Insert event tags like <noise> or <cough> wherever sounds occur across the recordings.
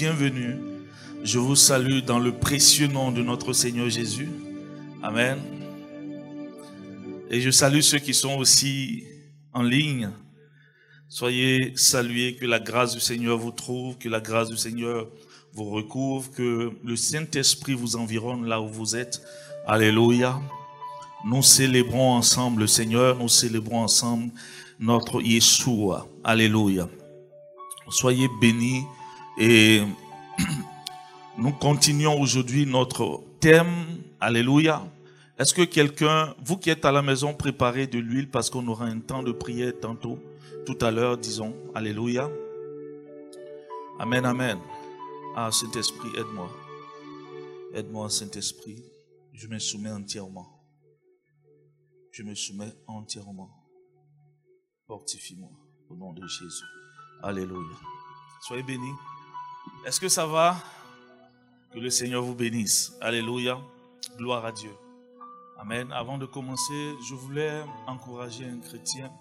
bienvenue. Je vous salue dans le précieux nom de notre Seigneur Jésus. Amen. Et je salue ceux qui sont aussi en ligne. Soyez salués, que la grâce du Seigneur vous trouve, que la grâce du Seigneur vous recouvre, que le Saint-Esprit vous environne là où vous êtes. Alléluia. Nous célébrons ensemble le Seigneur, nous célébrons ensemble notre Yeshua. Alléluia. Soyez bénis et <clears throat> nous continuons aujourd'hui notre thème. Alléluia. Est-ce que quelqu'un, vous qui êtes à la maison, préparez de l'huile parce qu'on aura un temps de prière tantôt, tout à l'heure, disons. Alléluia. Amen, amen. Ah, Saint-Esprit, aide-moi. Aide-moi, Saint-Esprit. Je me soumets entièrement. Je me soumets entièrement. Fortifie-moi au nom de Jésus. Alléluia. Soyez bénis. Est-ce que ça va? Que le Seigneur vous bénisse. Alléluia. Gloire à Dieu. Amen. Avant de commencer, je voulais encourager un chrétien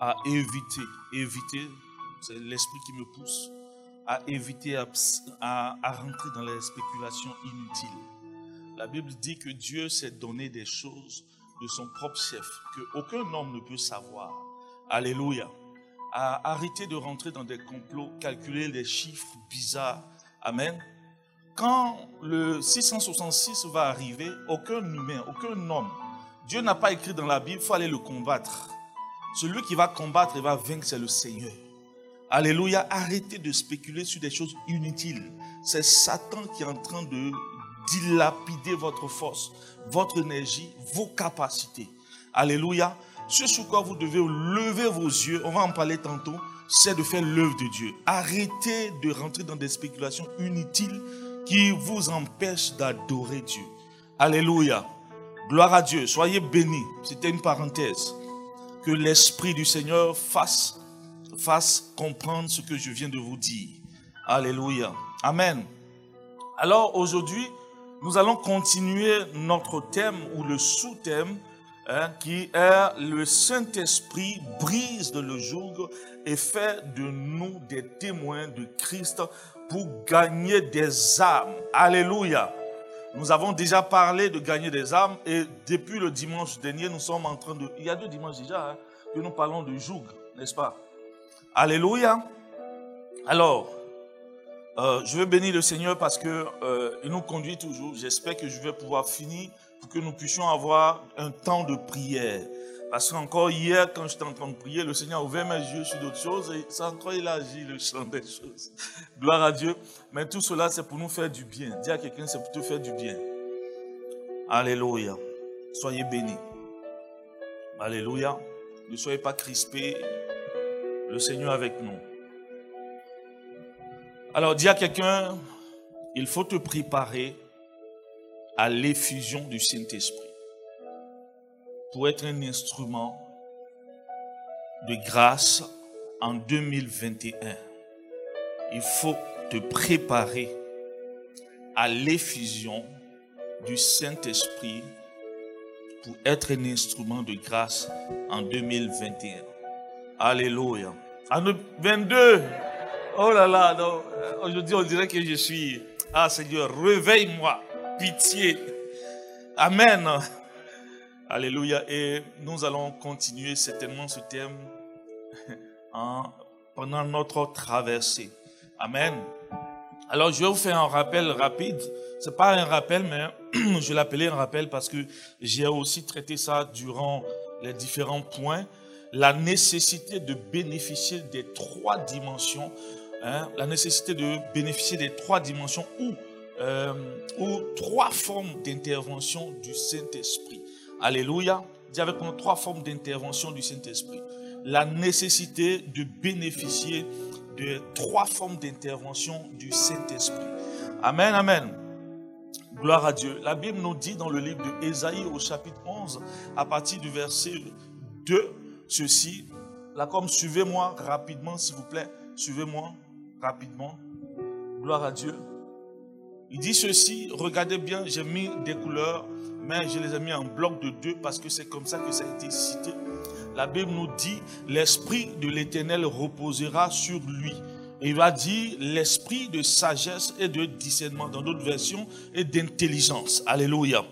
à éviter, éviter, c'est l'esprit qui me pousse, à éviter à, rentrer dans les spéculations inutiles. La Bible dit que Dieu s'est donné des choses de son propre chef, que aucun homme ne peut savoir. Alléluia. À arrêter de rentrer dans des complots, calculer les chiffres bizarres. Amen. Quand le 666 va arriver, aucun humain, aucun homme, Dieu n'a pas écrit dans la Bible, il faut aller le combattre. Celui qui va combattre et va vaincre, c'est le Seigneur. Alléluia. Arrêtez de spéculer sur des choses inutiles. C'est Satan qui est en train de dilapider votre force, votre énergie, vos capacités. Alléluia. Ce sur quoi vous devez lever vos yeux, on va en parler tantôt, c'est de faire l'œuvre de Dieu. Arrêtez de rentrer dans des spéculations inutiles qui vous empêchent d'adorer Dieu. Alléluia. Gloire à Dieu. Soyez bénis. C'était une parenthèse que l'Esprit du Seigneur fasse, fasse comprendre ce que je viens de vous dire. Alléluia. Amen. Alors aujourd'hui, nous allons continuer notre thème ou le sous-thème hein, qui est le Saint-Esprit brise le joug et fait de nous des témoins de Christ pour gagner des âmes. Alléluia. Nous avons déjà parlé de gagner des âmes et depuis le dimanche dernier, nous sommes en train de... Il y a deux dimanches déjà hein, que nous parlons de joug, n'est-ce pas? Alléluia. Alors, euh, je veux bénir le Seigneur parce qu'il euh, nous conduit toujours. J'espère que je vais pouvoir finir pour que nous puissions avoir un temps de prière. Parce qu'encore hier, quand j'étais en train de prier, le Seigneur a ouvert mes yeux sur d'autres choses et ça encore agi le chant des choses. Gloire à Dieu. Mais tout cela, c'est pour nous faire du bien. Dis à quelqu'un, c'est pour te faire du bien. Alléluia. Soyez bénis. Alléluia. Ne soyez pas crispés. Le Seigneur avec nous. Alors, dis à quelqu'un, il faut te préparer à l'effusion du Saint-Esprit pour être un instrument de grâce en 2021. Il faut te préparer à l'effusion du Saint-Esprit pour être un instrument de grâce en 2021. Alléluia. En 2022, oh là là, aujourd'hui on dirait que je suis, ah Seigneur, réveille-moi, pitié. Amen. Alléluia. Et nous allons continuer certainement ce thème <laughs> pendant notre traversée. Amen. Alors, je vais vous faire un rappel rapide. C'est pas un rappel, mais <clears throat> je l'appelais un rappel parce que j'ai aussi traité ça durant les différents points. La nécessité de bénéficier des trois dimensions, hein, la nécessité de bénéficier des trois dimensions ou, euh, ou trois formes d'intervention du Saint-Esprit. Alléluia. Dis avec moi trois formes d'intervention du Saint-Esprit. La nécessité de bénéficier de trois formes d'intervention du Saint-Esprit. Amen, amen. Gloire à Dieu. La Bible nous dit dans le livre de Ésaïe au chapitre 11, à partir du verset 2, ceci. Là, comme suivez-moi rapidement, s'il vous plaît. Suivez-moi rapidement. Gloire à Dieu. Il dit ceci, regardez bien, j'ai mis des couleurs, mais je les ai mis en bloc de deux parce que c'est comme ça que ça a été cité. La Bible nous dit, l'Esprit de l'Éternel reposera sur lui. il va dire l'esprit de sagesse et de discernement dans d'autres versions et d'intelligence. Alléluia.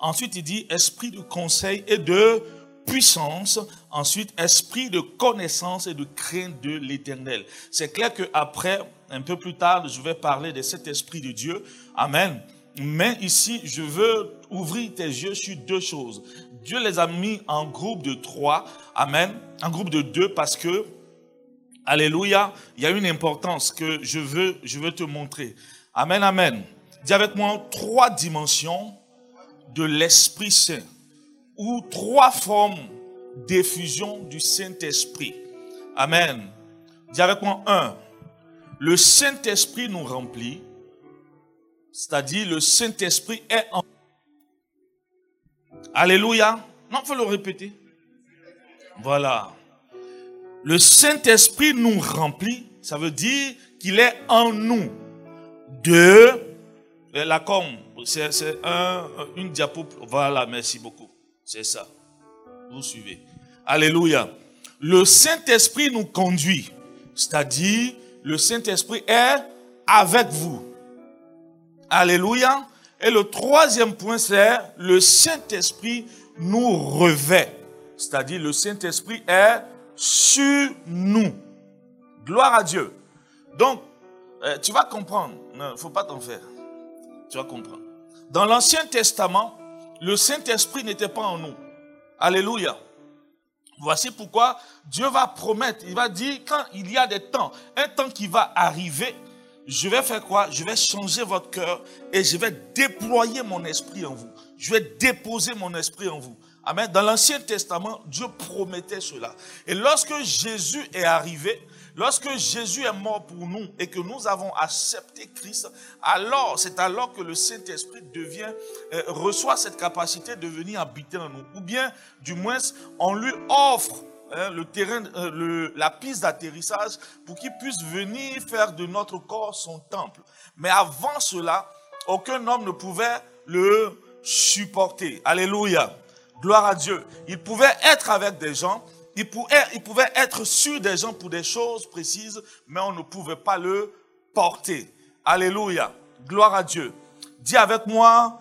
Ensuite, il dit esprit de conseil et de puissance. Ensuite, esprit de connaissance et de crainte de l'éternel. C'est clair qu'après, un peu plus tard, je vais parler de cet esprit de Dieu. Amen. Mais ici, je veux ouvrir tes yeux sur deux choses. Dieu les a mis en groupe de trois. Amen. En groupe de deux parce que Alléluia. Il y a une importance que je veux, je veux te montrer. Amen, amen. Dis avec moi trois dimensions de l'Esprit Saint ou trois formes d'effusion du Saint-Esprit. Amen. Dis avec moi un. Le Saint-Esprit nous remplit, c'est-à-dire le Saint-Esprit est en. Alléluia. Non, il faut le répéter. Voilà. Le Saint-Esprit nous remplit, ça veut dire qu'il est en nous. De la com, c'est un, une diapo. Voilà, merci beaucoup. C'est ça. Vous suivez. Alléluia. Le Saint-Esprit nous conduit, c'est-à-dire le Saint-Esprit est avec vous. Alléluia. Et le troisième point, c'est le Saint-Esprit nous revêt, c'est-à-dire le Saint-Esprit est sur nous. Gloire à Dieu. Donc, euh, tu vas comprendre. Il ne faut pas t'en faire. Tu vas comprendre. Dans l'Ancien Testament, le Saint-Esprit n'était pas en nous. Alléluia. Voici pourquoi Dieu va promettre, il va dire quand il y a des temps, un temps qui va arriver, je vais faire quoi? Je vais changer votre cœur et je vais déployer mon esprit en vous. Je vais déposer mon esprit en vous. Amen. Dans l'Ancien Testament, Dieu promettait cela. Et lorsque Jésus est arrivé, lorsque Jésus est mort pour nous et que nous avons accepté Christ, alors c'est alors que le Saint-Esprit devient, euh, reçoit cette capacité de venir habiter en nous. Ou bien, du moins, on lui offre hein, le terrain, euh, la piste d'atterrissage pour qu'il puisse venir faire de notre corps son temple. Mais avant cela, aucun homme ne pouvait le supporter. Alléluia. Gloire à Dieu. Il pouvait être avec des gens, il pouvait, être sur des gens pour des choses précises, mais on ne pouvait pas le porter. Alléluia. Gloire à Dieu. Dis avec moi,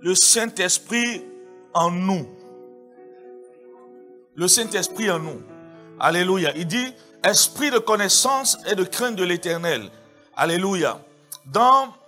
le Saint-Esprit en nous. Le Saint-Esprit en nous. Alléluia. Il dit, esprit de connaissance et de crainte de l'éternel. Alléluia.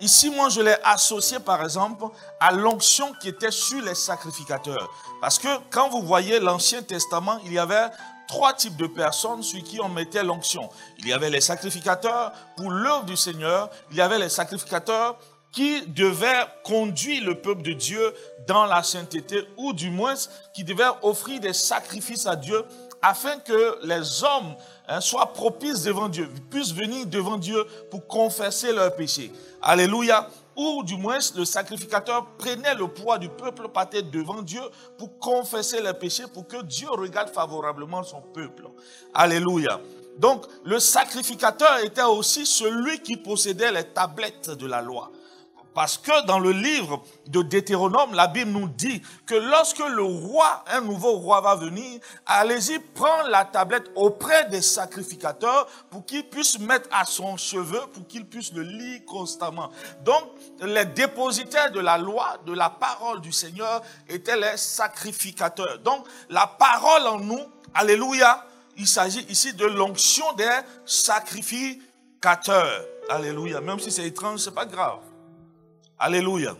Ici, moi, je l'ai associé, par exemple, à l'onction qui était sur les sacrificateurs. Parce que quand vous voyez l'Ancien Testament, il y avait trois types de personnes sur qui on mettait l'onction. Il y avait les sacrificateurs pour l'œuvre du Seigneur. Il y avait les sacrificateurs qui devaient conduire le peuple de Dieu dans la sainteté, ou du moins qui devaient offrir des sacrifices à Dieu afin que les hommes hein, soient propices devant Dieu, puissent venir devant Dieu pour confesser leurs péchés. Alléluia. Ou du moins le sacrificateur prenait le poids du peuple partait devant Dieu pour confesser leurs péchés, pour que Dieu regarde favorablement son peuple. Alléluia. Donc le sacrificateur était aussi celui qui possédait les tablettes de la loi. Parce que dans le livre de Deutéronome, la Bible nous dit que lorsque le roi, un nouveau roi va venir, allez-y, prendre la tablette auprès des sacrificateurs pour qu'ils puissent mettre à son cheveu, pour qu'ils puissent le lire constamment. Donc, les dépositaires de la loi, de la parole du Seigneur, étaient les sacrificateurs. Donc, la parole en nous, alléluia, il s'agit ici de l'onction des sacrificateurs. Alléluia. Même si c'est étrange, c'est pas grave. Alléluia.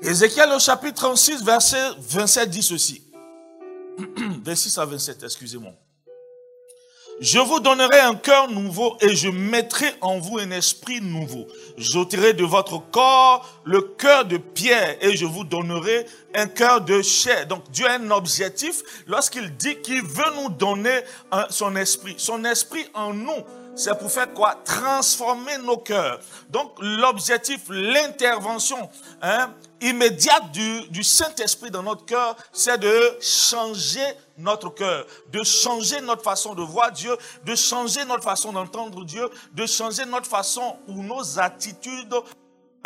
Ézéchiel au chapitre 36, verset 27 dit ceci. 26 à 27, excusez-moi. Je vous donnerai un cœur nouveau et je mettrai en vous un esprit nouveau. J'ôterai de votre corps le cœur de pierre et je vous donnerai un cœur de chair. Donc Dieu a un objectif lorsqu'il dit qu'il veut nous donner son esprit. Son esprit en nous c'est pour faire quoi? Transformer nos cœurs. Donc l'objectif, l'intervention hein, immédiate du, du Saint-Esprit dans notre cœur, c'est de changer notre cœur, de changer notre façon de voir Dieu, de changer notre façon d'entendre Dieu, de changer notre façon ou nos attitudes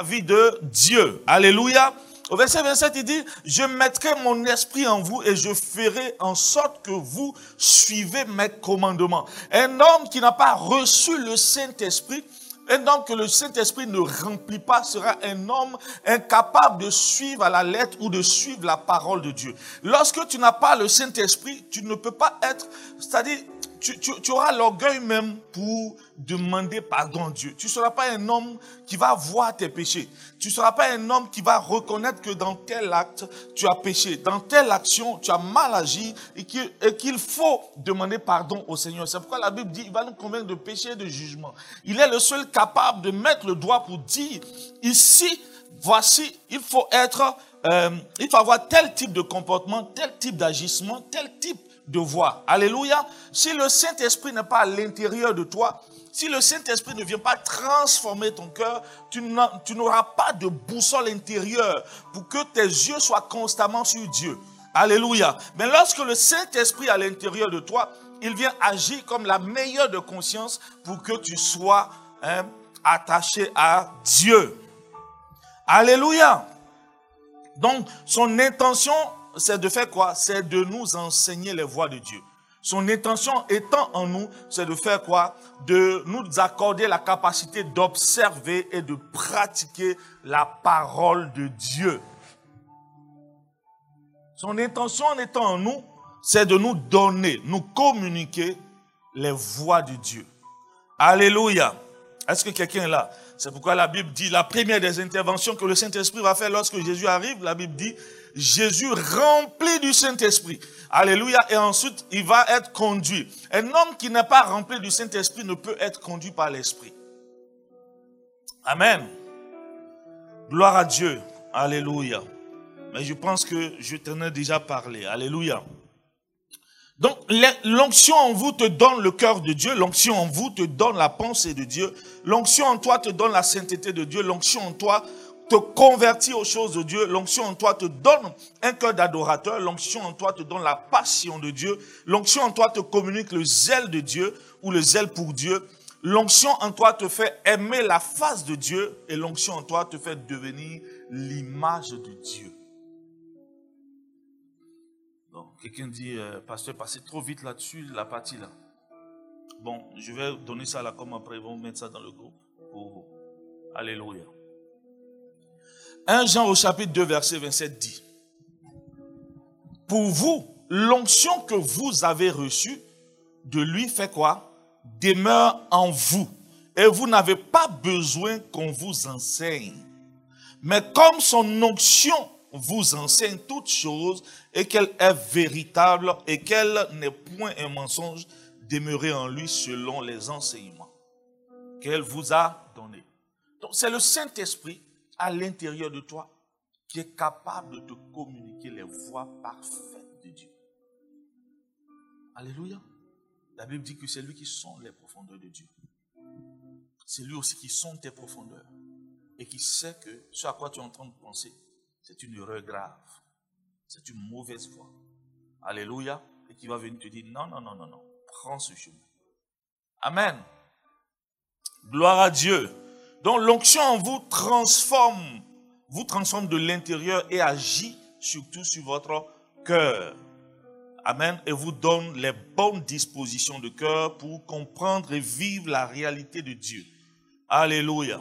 vie de Dieu. Alléluia. Au verset 27, il dit, je mettrai mon esprit en vous et je ferai en sorte que vous suivez mes commandements. Un homme qui n'a pas reçu le Saint-Esprit, un homme que le Saint-Esprit ne remplit pas sera un homme incapable de suivre à la lettre ou de suivre la parole de Dieu. Lorsque tu n'as pas le Saint-Esprit, tu ne peux pas être, c'est-à-dire tu, auras l'orgueil même pour demander pardon à Dieu. Tu ne seras pas un homme qui va voir tes péchés. Tu ne seras pas un homme qui va reconnaître que dans tel acte, tu as péché. Dans telle action, tu as mal agi et qu'il faut demander pardon au Seigneur. C'est pourquoi la Bible dit, il va nous convaincre de péché et de jugement. Il est le seul capable de mettre le doigt pour dire, ici, voici, il faut être, euh, il faut avoir tel type de comportement, tel type d'agissement, tel type de voir. Alléluia. Si le Saint-Esprit n'est pas à l'intérieur de toi, si le Saint-Esprit ne vient pas transformer ton cœur, tu n'auras pas de boussole intérieure pour que tes yeux soient constamment sur Dieu. Alléluia. Mais lorsque le Saint-Esprit est à l'intérieur de toi, il vient agir comme la meilleure de conscience pour que tu sois hein, attaché à Dieu. Alléluia. Donc, son intention c'est de faire quoi? C'est de nous enseigner les voies de Dieu. Son intention étant en nous, c'est de faire quoi? De nous accorder la capacité d'observer et de pratiquer la parole de Dieu. Son intention en étant en nous, c'est de nous donner, nous communiquer les voies de Dieu. Alléluia. Est-ce que quelqu'un est là? C'est pourquoi la Bible dit, la première des interventions que le Saint-Esprit va faire lorsque Jésus arrive, la Bible dit, Jésus rempli du Saint-Esprit. Alléluia. Et ensuite, il va être conduit. Un homme qui n'est pas rempli du Saint-Esprit ne peut être conduit par l'Esprit. Amen. Gloire à Dieu. Alléluia. Mais je pense que je t'en ai déjà parlé. Alléluia. Donc, l'onction en vous te donne le cœur de Dieu, l'onction en vous te donne la pensée de Dieu, l'onction en toi te donne la sainteté de Dieu, l'onction en toi te convertit aux choses de Dieu. L'onction en toi te donne un cœur d'adorateur. L'onction en toi te donne la passion de Dieu. L'onction en toi te communique le zèle de Dieu ou le zèle pour Dieu. L'onction en toi te fait aimer la face de Dieu et l'onction en toi te fait devenir l'image de Dieu. Donc, quelqu'un dit, euh, pasteur, passez trop vite là-dessus, la partie là. Bon, je vais donner ça là comme après, ils vont mettre ça dans le groupe pour vous. Alléluia. 1 Jean au chapitre 2, verset 27 dit, pour vous, l'onction que vous avez reçue de lui fait quoi? Demeure en vous. Et vous n'avez pas besoin qu'on vous enseigne. Mais comme son onction vous enseigne toutes choses et qu'elle est véritable et qu'elle n'est point un mensonge, demeurez en lui selon les enseignements qu'elle vous a donnés. Donc c'est le Saint-Esprit à l'intérieur de toi qui est capable de te communiquer les voies parfaites de Dieu. Alléluia. La Bible dit que c'est lui qui sonde les profondeurs de Dieu. C'est lui aussi qui sonde tes profondeurs et qui sait que ce à quoi tu es en train de penser, c'est une erreur grave. C'est une mauvaise voie. Alléluia. Et qui va venir te dire, non, non, non, non, non, prends ce chemin. Amen. Gloire à Dieu. Donc l'onction vous transforme, vous transforme de l'intérieur et agit surtout sur votre cœur. Amen. Et vous donne les bonnes dispositions de cœur pour comprendre et vivre la réalité de Dieu. Alléluia.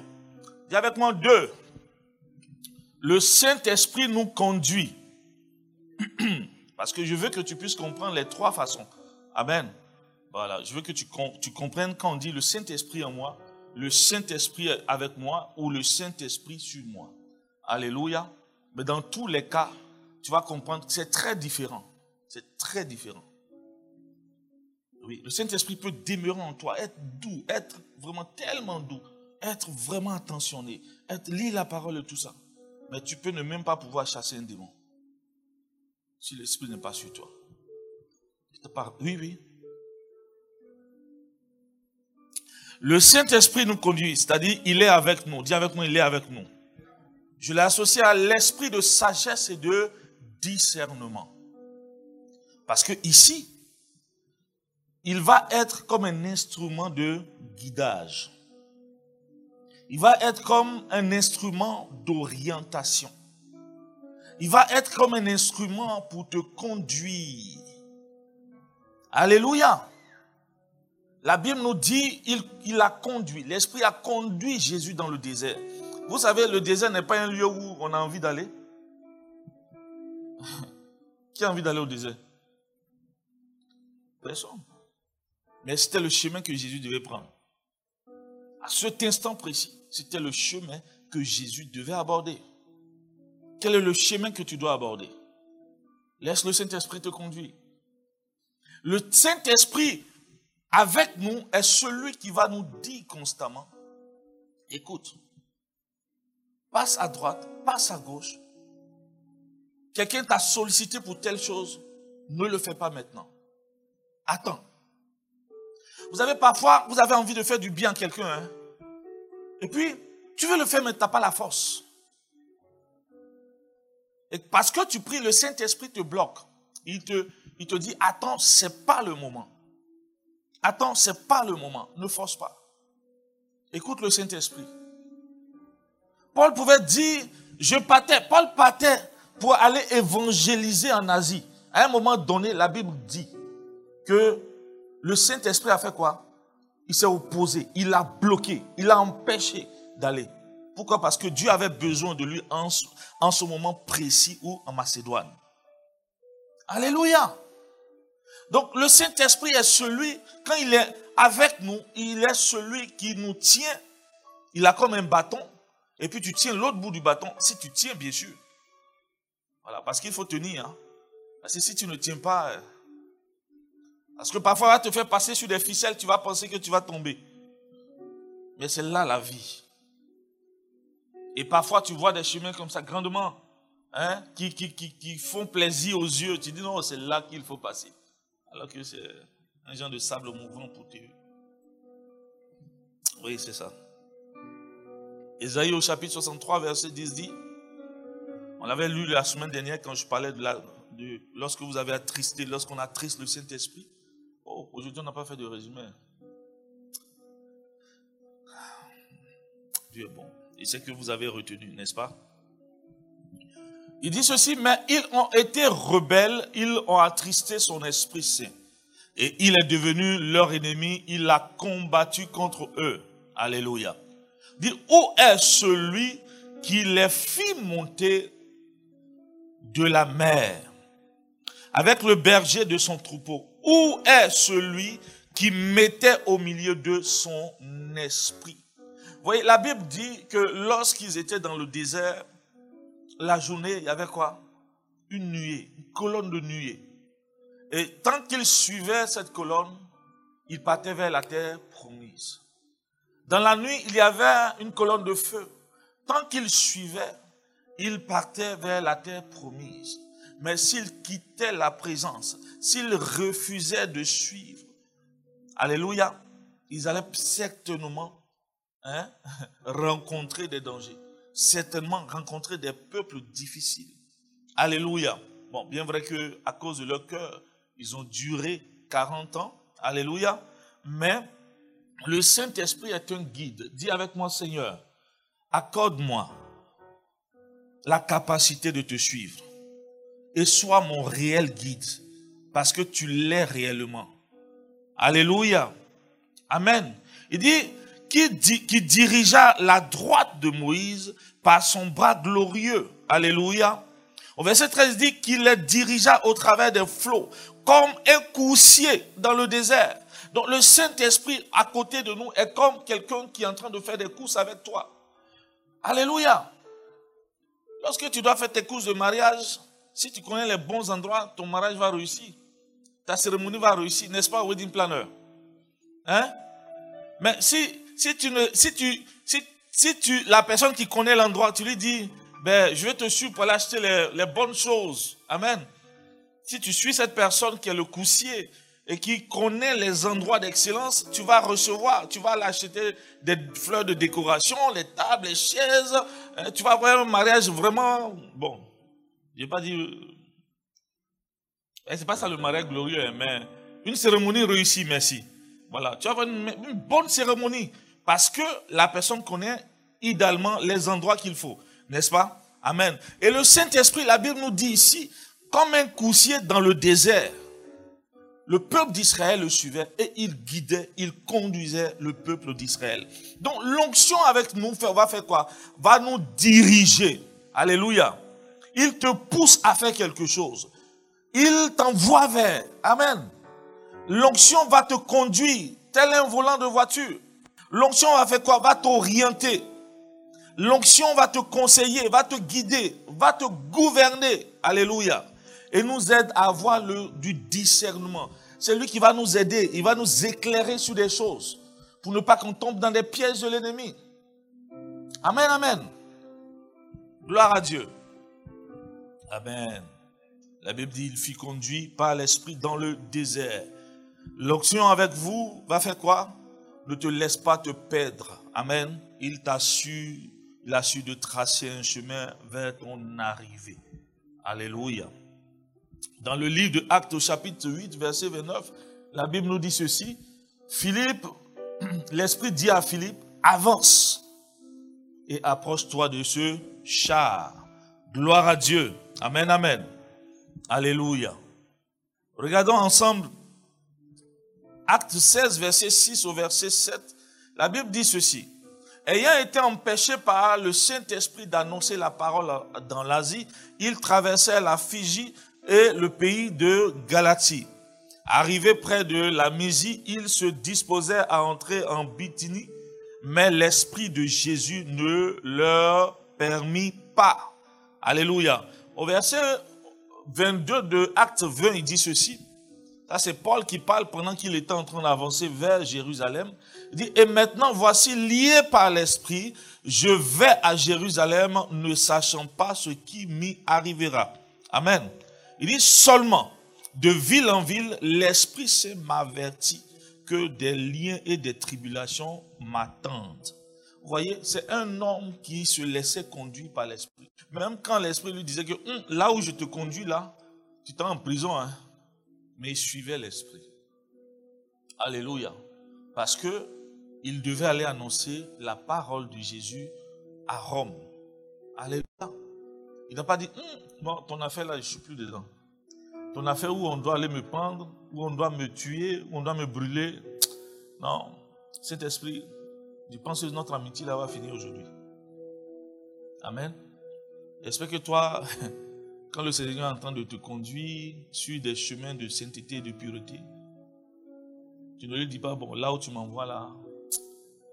Dis avec moi deux. Le Saint-Esprit nous conduit. <clears throat> Parce que je veux que tu puisses comprendre les trois façons. Amen. Voilà. Je veux que tu, tu comprennes quand on dit le Saint-Esprit en moi, le Saint-Esprit avec moi ou le Saint-Esprit sur moi. Alléluia. Mais dans tous les cas, tu vas comprendre que c'est très différent. C'est très différent. Oui, le Saint-Esprit peut demeurer en toi, être doux, être vraiment tellement doux, être vraiment attentionné, être lire la parole et tout ça. Mais tu peux ne même pas pouvoir chasser un démon si l'Esprit n'est pas sur toi. Oui, oui. Le Saint-Esprit nous conduit, c'est-à-dire il est avec nous. Dis avec moi, il est avec nous. Je l'ai associé à l'esprit de sagesse et de discernement. Parce que ici, il va être comme un instrument de guidage. Il va être comme un instrument d'orientation. Il va être comme un instrument pour te conduire. Alléluia. La Bible nous dit, il, a conduit, l'Esprit a conduit Jésus dans le désert. Vous savez, le désert n'est pas un lieu où on a envie d'aller. <laughs> Qui a envie d'aller au désert? Personne. Mais c'était le chemin que Jésus devait prendre. À cet instant précis, c'était le chemin que Jésus devait aborder. Quel est le chemin que tu dois aborder? Laisse le Saint-Esprit te conduire. Le Saint-Esprit avec nous est celui qui va nous dire constamment, écoute, passe à droite, passe à gauche. Quelqu'un t'a sollicité pour telle chose, ne le fais pas maintenant. Attends. Vous savez, parfois, vous avez envie de faire du bien à quelqu'un. Hein? Et puis, tu veux le faire, mais tu n'as pas la force. Et parce que tu pries, le Saint-Esprit te bloque. Il te, il te dit, attends, ce n'est pas le moment. Attends, ce n'est pas le moment. Ne force pas. Écoute le Saint-Esprit. Paul pouvait dire, je partais. Paul partait pour aller évangéliser en Asie. À un moment donné, la Bible dit que le Saint-Esprit a fait quoi? Il s'est opposé, il a bloqué, il a empêché d'aller. Pourquoi? Parce que Dieu avait besoin de lui en, en ce moment précis ou en Macédoine. Alléluia. Donc le Saint-Esprit est celui, quand il est avec nous, il est celui qui nous tient. Il a comme un bâton, et puis tu tiens l'autre bout du bâton, si tu tiens bien sûr. Voilà, parce qu'il faut tenir. Hein. Parce que si tu ne tiens pas, euh, parce que parfois, on va te faire passer sur des ficelles, tu vas penser que tu vas tomber. Mais c'est là la vie. Et parfois, tu vois des chemins comme ça, grandement, hein, qui, font plaisir aux yeux. Tu dis non, c'est là qu'il faut passer. Alors que c'est un genre de sable mouvant pour te. Oui, c'est ça. Ésaïe au chapitre 63, verset 10 dit, on l'avait lu la semaine dernière quand je parlais de, la, lorsque vous avez attristé, lorsqu'on attriste le Saint-Esprit. Oh, aujourd'hui, on n'a pas fait de résumé. Dieu est bon. Et c'est que vous avez retenu, n'est-ce pas? Il dit ceci, mais ils ont été rebelles, ils ont attristé son Esprit Saint. Et il est devenu leur ennemi, il a combattu contre eux. Alléluia. Dit, où est celui qui les fit monter de la mer? Avec le berger de son troupeau où est celui qui mettait au milieu de son esprit? Vous voyez, la Bible dit que lorsqu'ils étaient dans le désert, la journée, il y avait quoi? Une nuée, une colonne de nuée. Et tant qu'ils suivaient cette colonne, ils partaient vers la terre promise. Dans la nuit, il y avait une colonne de feu. Tant qu'ils suivaient, ils partaient vers la terre promise. Mais s'ils quittaient la présence, s'ils refusaient de suivre, Alléluia, ils allaient certainement hein, <laughs> rencontrer des dangers, certainement rencontrer des peuples difficiles. Alléluia. Bon, bien vrai que à cause de leur cœur, ils ont duré 40 ans. Alléluia. Mais le Saint-Esprit est un guide. Dis avec moi, Seigneur, accorde-moi la capacité de te suivre et sois mon réel guide parce que tu l'es réellement. Alléluia. Amen. Il dit, qui, dirigea la droite de Moïse par son bras glorieux. Alléluia. Au verset 13 dit qu'il les dirigea au travers des flots, comme un coursier dans le désert. Donc le Saint-Esprit à côté de nous est comme quelqu'un qui est en train de faire des courses avec toi. Alléluia. Lorsque tu dois faire tes courses de mariage, si tu connais les bons endroits, ton mariage va réussir. Ta cérémonie va réussir, n'est-ce pas, wedding planner? Hein? Mais si, si tu si tu, si, si tu, la personne qui connaît l'endroit, tu lui dis, ben, je vais te suivre pour aller acheter les, les bonnes choses. Amen. Si tu suis cette personne qui est le coussier et qui connaît les endroits d'excellence, tu vas recevoir, tu vas l'acheter des fleurs de décoration, les tables, les chaises. Hein, tu vas avoir un mariage vraiment bon. Je n'ai pas dit. Eh, c'est pas ça le mariage glorieux, hein, mais une cérémonie réussie, merci. Voilà, tu vas avoir une, bonne cérémonie parce que la personne connaît idéalement les endroits qu'il faut. N'est-ce pas? Amen. Et le Saint-Esprit, la Bible nous dit ici, comme un coussier dans le désert, le peuple d'Israël le suivait et il guidait, il conduisait le peuple d'Israël. Donc l'onction avec nous va faire quoi? Va nous diriger. Alléluia. Il te pousse à faire quelque chose. Il t'envoie vers. Amen. L'onction va te conduire, tel un volant de voiture. L'onction va faire quoi? Va t'orienter. L'onction va te conseiller, va te guider, va te gouverner. Alléluia. Et nous aide à avoir le, du discernement. C'est lui qui va nous aider, il va nous éclairer sur des choses pour ne pas qu'on tombe dans des pièges de l'ennemi. Amen, amen. Gloire à Dieu. Amen. La Bible dit, il fut conduit par l'Esprit dans le désert. L'onction avec vous va faire quoi? Ne te laisse pas te perdre. Amen. Il t'a su, il a su de tracer un chemin vers ton arrivée. Alléluia. Dans le livre de Actes au chapitre 8, verset 29, la Bible nous dit ceci. Philippe, <clears throat> l'Esprit dit à Philippe, avance et approche-toi de ce char. Gloire à Dieu. Amen, amen. Alléluia. Regardons ensemble Acte 16, verset 6 au verset 7. La Bible dit ceci. Ayant été empêché par le Saint-Esprit d'annoncer la parole dans l'Asie, il traversait la Fiji et le pays de Galatie. Arrivé près de la Mésie, il se disposait à entrer en Bithynie, mais l'Esprit de Jésus ne leur permit pas. Alléluia. Au verset 22 de Acte 20, il dit ceci. Ça, c'est Paul qui parle pendant qu'il était en train d'avancer vers Jérusalem. Il dit, et maintenant, voici, lié par l'Esprit, je vais à Jérusalem, ne sachant pas ce qui m'y arrivera. Amen. Il dit seulement, de ville en ville, l'Esprit s'est m'averti que des liens et des tribulations m'attendent. Vous voyez, c'est un homme qui se laissait conduire par l'Esprit. Même quand l'Esprit lui disait que hum, là où je te conduis, là, tu es en prison, hein? Mais il suivait l'Esprit. Alléluia. Parce que il devait aller annoncer la parole de Jésus à Rome. Alléluia. Il n'a pas dit, hum, bon, ton affaire là, je ne suis plus dedans. Ton affaire où on doit aller me prendre, où on doit me tuer, où on doit me brûler. Non, cet esprit, je pense que notre amitié là va finir aujourd'hui. Amen. J'espère que toi, <laughs> quand le Seigneur est en train de te conduire sur des chemins de sainteté et de pureté, tu ne lui dis pas, bon, là où tu m'envoies là,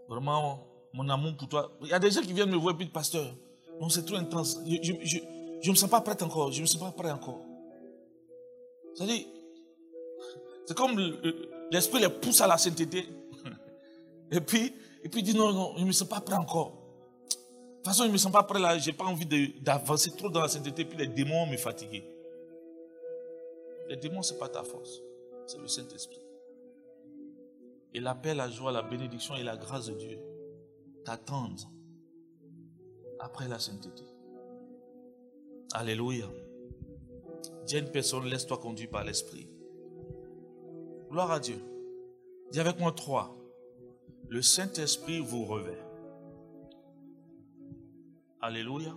vraiment, mon amour pour toi. Il y a des gens qui viennent me voir puis, pasteur, non, c'est trop intense. Je ne me sens pas prêt encore. Je ne me sens pas prêt encore. C'est-à-dire, c'est comme l'esprit les pousse à la sainteté. <laughs> Et puis, et puis il dit non, non, je ne me sens pas prêt encore. Toute façon, je ne me sens pas prêt là, je n'ai pas envie d'avancer trop dans la sainteté, puis les démons me fatiguent. Les démons, ce n'est pas ta force, c'est le Saint-Esprit. Et la paix, la joie, la bénédiction et la grâce de Dieu t'attendent après la sainteté. Alléluia. Dis une personne, laisse-toi conduire par l'Esprit. Gloire à Dieu. Dis avec moi trois. Le Saint-Esprit vous revêt. Alléluia.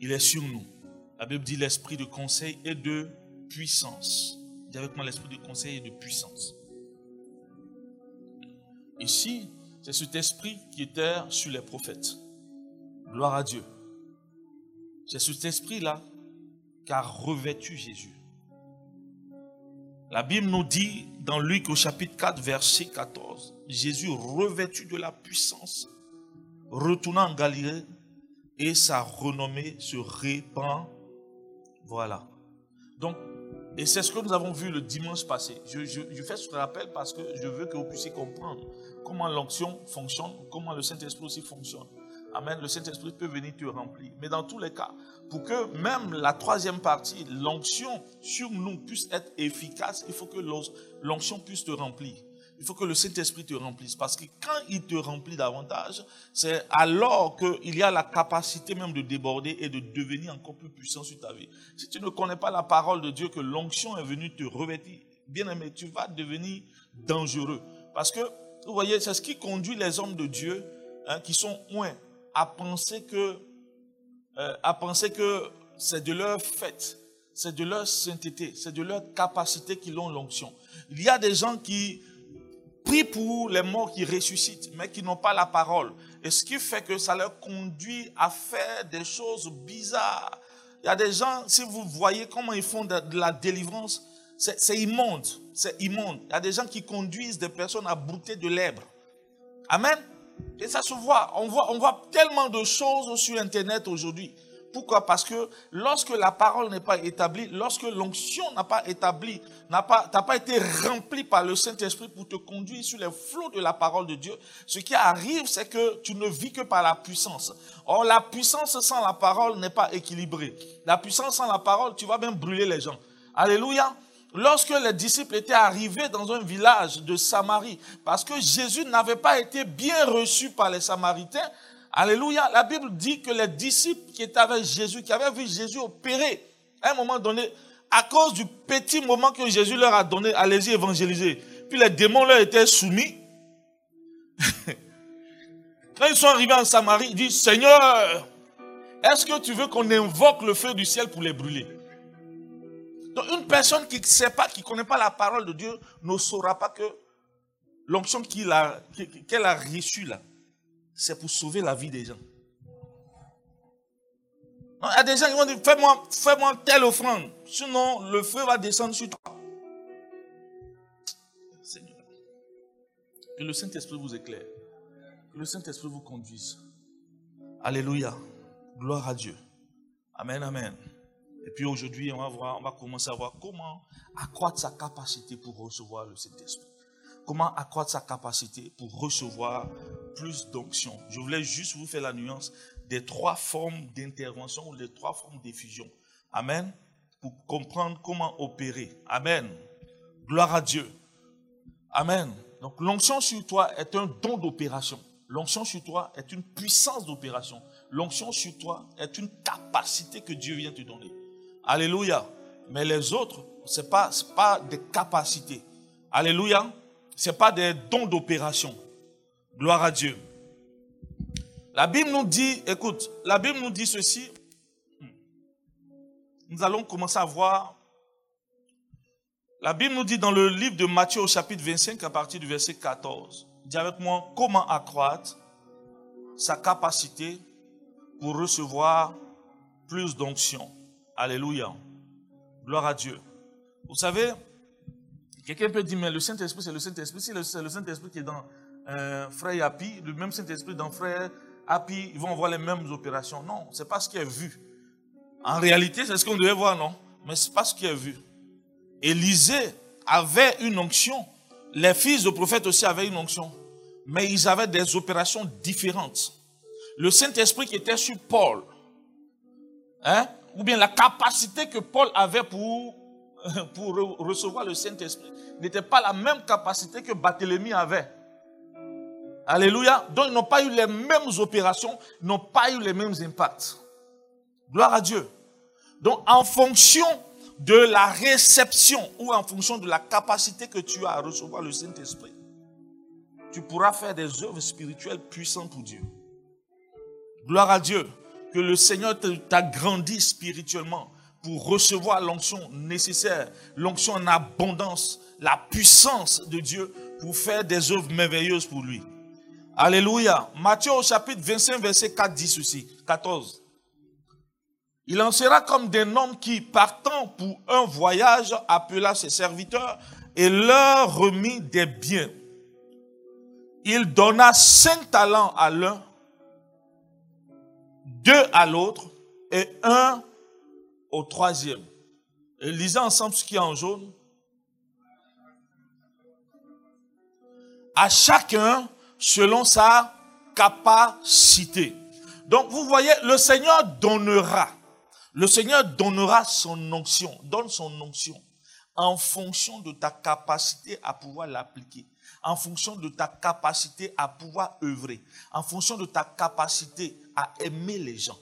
Il est sur nous. La Bible dit l'esprit de conseil et de puissance. Dis avec moi l'esprit de conseil et de puissance. Ici, c'est cet esprit qui était sur les prophètes. Gloire à Dieu. C'est cet esprit-là qu'a revêtu Jésus. La Bible nous dit dans Luc au chapitre 4, verset 14, Jésus revêtu de la puissance, retournant en Galilée, et sa renommée se répand. Voilà. Donc, et c'est ce que nous avons vu le dimanche passé. Je, je, fais ce rappel parce que je veux que vous puissiez comprendre comment l'onction fonctionne, comment le Saint-Esprit aussi fonctionne. Amen. Le Saint-Esprit peut venir te remplir. Mais dans tous les cas, pour que même la troisième partie, l'onction sur nous puisse être efficace, il faut que l'onction puisse te remplir. Il faut que le Saint-Esprit te remplisse. Parce que quand il te remplit davantage, c'est alors qu'il y a la capacité même de déborder et de devenir encore plus puissant sur ta vie. Si tu ne connais pas la parole de Dieu, que l'onction est venue te revêtir, bien aimé, tu vas devenir dangereux. Parce que Vous voyez, c'est ce qui conduit les hommes de Dieu hein, qui sont moins à penser que, euh, à penser que c'est de leur fait, c'est de leur sainteté, c'est de leur capacité qu'ils ont l'onction. Il y a des gens qui prient pour les morts qui ressuscitent, mais qui n'ont pas la parole. Et ce qui fait que ça leur conduit à faire des choses bizarres. Il y a des gens, si vous voyez comment ils font de, la délivrance, c'est immonde. C'est immonde. Il y a des gens qui conduisent des personnes à brouter de lèvres. Amen. Et ça se voit. On voit, tellement de choses sur Internet aujourd'hui. Pourquoi? Parce que lorsque la parole n'est pas établie, lorsque l'onction n'a pas établi, n'a pas, pas été remplie par le Saint-Esprit pour te conduire sur les flots de la parole de Dieu, ce qui arrive, c'est que tu ne vis que par la puissance. Or, la puissance sans la parole n'est pas équilibrée. La puissance sans la parole, tu vas même brûler les gens. Alléluia. Lorsque les disciples étaient arrivés dans un village de Samarie, parce que Jésus n'avait pas été bien reçu par les Samaritains, Alléluia. La Bible dit que les disciples qui étaient avec Jésus, qui avaient vu Jésus opérer, à un moment donné, à cause du petit moment que Jésus leur a donné, allez-y évangéliser. Puis les démons leur étaient soumis. <laughs> Quand ils sont arrivés en Samarie, ils disent, Seigneur, est-ce que tu veux qu'on invoque le feu du ciel pour les brûler? Donc une personne qui ne sait pas, qui ne connaît pas la parole de Dieu, ne saura pas que l'onction qu'elle a, reçue là, c'est pour sauver la vie des gens. Il y a des gens qui vont dire, fais-moi fais telle offrande, sinon le feu va descendre sur toi. Seigneur, que le Saint-Esprit vous éclaire, que le Saint-Esprit vous conduise. Alléluia, gloire à Dieu. Amen, amen. Et puis aujourd'hui, on va voir, on va commencer à voir comment accroître sa capacité pour recevoir le Saint-Esprit. Comment accroître sa capacité pour recevoir plus d'onction. Je voulais juste vous faire la nuance des trois formes d'intervention ou des trois formes d'effusion. Amen. Pour comprendre comment opérer. Amen. Gloire à Dieu. Amen. Donc l'onction sur toi est un don d'opération. L'onction sur toi est une puissance d'opération. L'onction sur toi est une capacité que Dieu vient te donner. Alléluia. Mais les autres, ce n'est pas, pas des capacités. Alléluia ce pas des dons d'opération. Gloire à Dieu. La Bible nous dit, écoute, la Bible nous dit ceci. Nous allons commencer à voir. La Bible nous dit dans le livre de Matthieu au chapitre 25 à partir du verset 14. Dis avec moi comment accroître sa capacité pour recevoir plus d'onction? Alléluia. Gloire à Dieu. Vous savez, Quelqu'un peut dire, mais le Saint-Esprit, c'est le Saint-Esprit. Si c'est le Saint-Esprit qui est dans euh, Frère Happy, le même Saint-Esprit dans Frère Happy, ils vont voir les mêmes opérations. Non, ce n'est pas ce qui est vu. En réalité, c'est ce qu'on devait voir, non? Mais ce n'est pas ce qui est vu. Élisée avait une onction. Les fils de prophètes aussi avaient une onction. Mais ils avaient des opérations différentes. Le Saint-Esprit qui était sur Paul, hein, ou bien la capacité que Paul avait pour <laughs> pour recevoir le Saint-Esprit n'était pas la même capacité que Barthélemy avait. Alléluia. Donc ils n'ont pas eu les mêmes opérations, n'ont pas eu les mêmes impacts. Gloire à Dieu. Donc en fonction de la réception ou en fonction de la capacité que tu as à recevoir le Saint-Esprit, tu pourras faire des œuvres spirituelles puissantes pour Dieu. Gloire à Dieu. Que le Seigneur t'agrandisse spirituellement pour recevoir l'onction nécessaire, l'onction en abondance, la puissance de Dieu pour faire des œuvres merveilleuses pour lui. Alléluia. Matthieu au chapitre 25, verset 4 dit ceci, 14. Il en sera comme d'un homme qui, partant pour un voyage, appela ses serviteurs et leur remit des biens. Il donna cinq talents à l'un, deux à l'autre et un au troisième. Et lisez ensemble ce qui est en jaune. À chacun selon sa capacité. Donc vous voyez, le Seigneur donnera. Le Seigneur donnera son onction, donne son onction en fonction de ta capacité à pouvoir l'appliquer, en fonction de ta capacité à pouvoir œuvrer, en fonction de ta capacité à aimer les gens.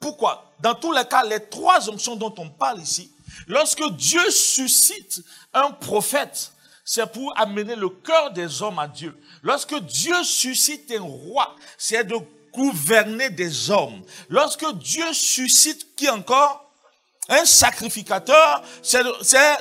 Pourquoi? Dans tous les cas, les trois onctions dont on parle ici, lorsque Dieu suscite un prophète, c'est pour amener le cœur des hommes à Dieu. Lorsque Dieu suscite un roi, c'est de gouverner des hommes. Lorsque Dieu suscite qui encore? Un sacrificateur, c'est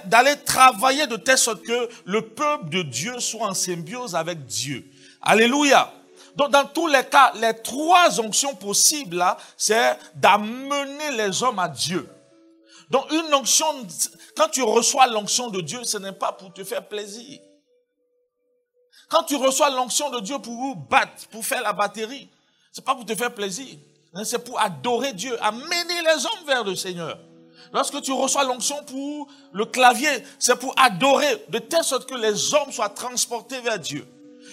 d'aller travailler de telle sorte que le peuple de Dieu soit en symbiose avec Dieu. Alléluia. Donc, dans tous les cas, les trois onctions possibles, là, c'est d'amener les hommes à Dieu. Donc, une onction, quand tu reçois l'onction de Dieu, ce n'est pas pour te faire plaisir. Quand tu reçois l'onction de Dieu pour battre, pour faire la batterie, c'est pas pour te faire plaisir. C'est pour adorer Dieu, amener les hommes vers le Seigneur. Lorsque tu reçois l'onction pour le clavier, c'est pour adorer, de telle sorte que les hommes soient transportés vers Dieu.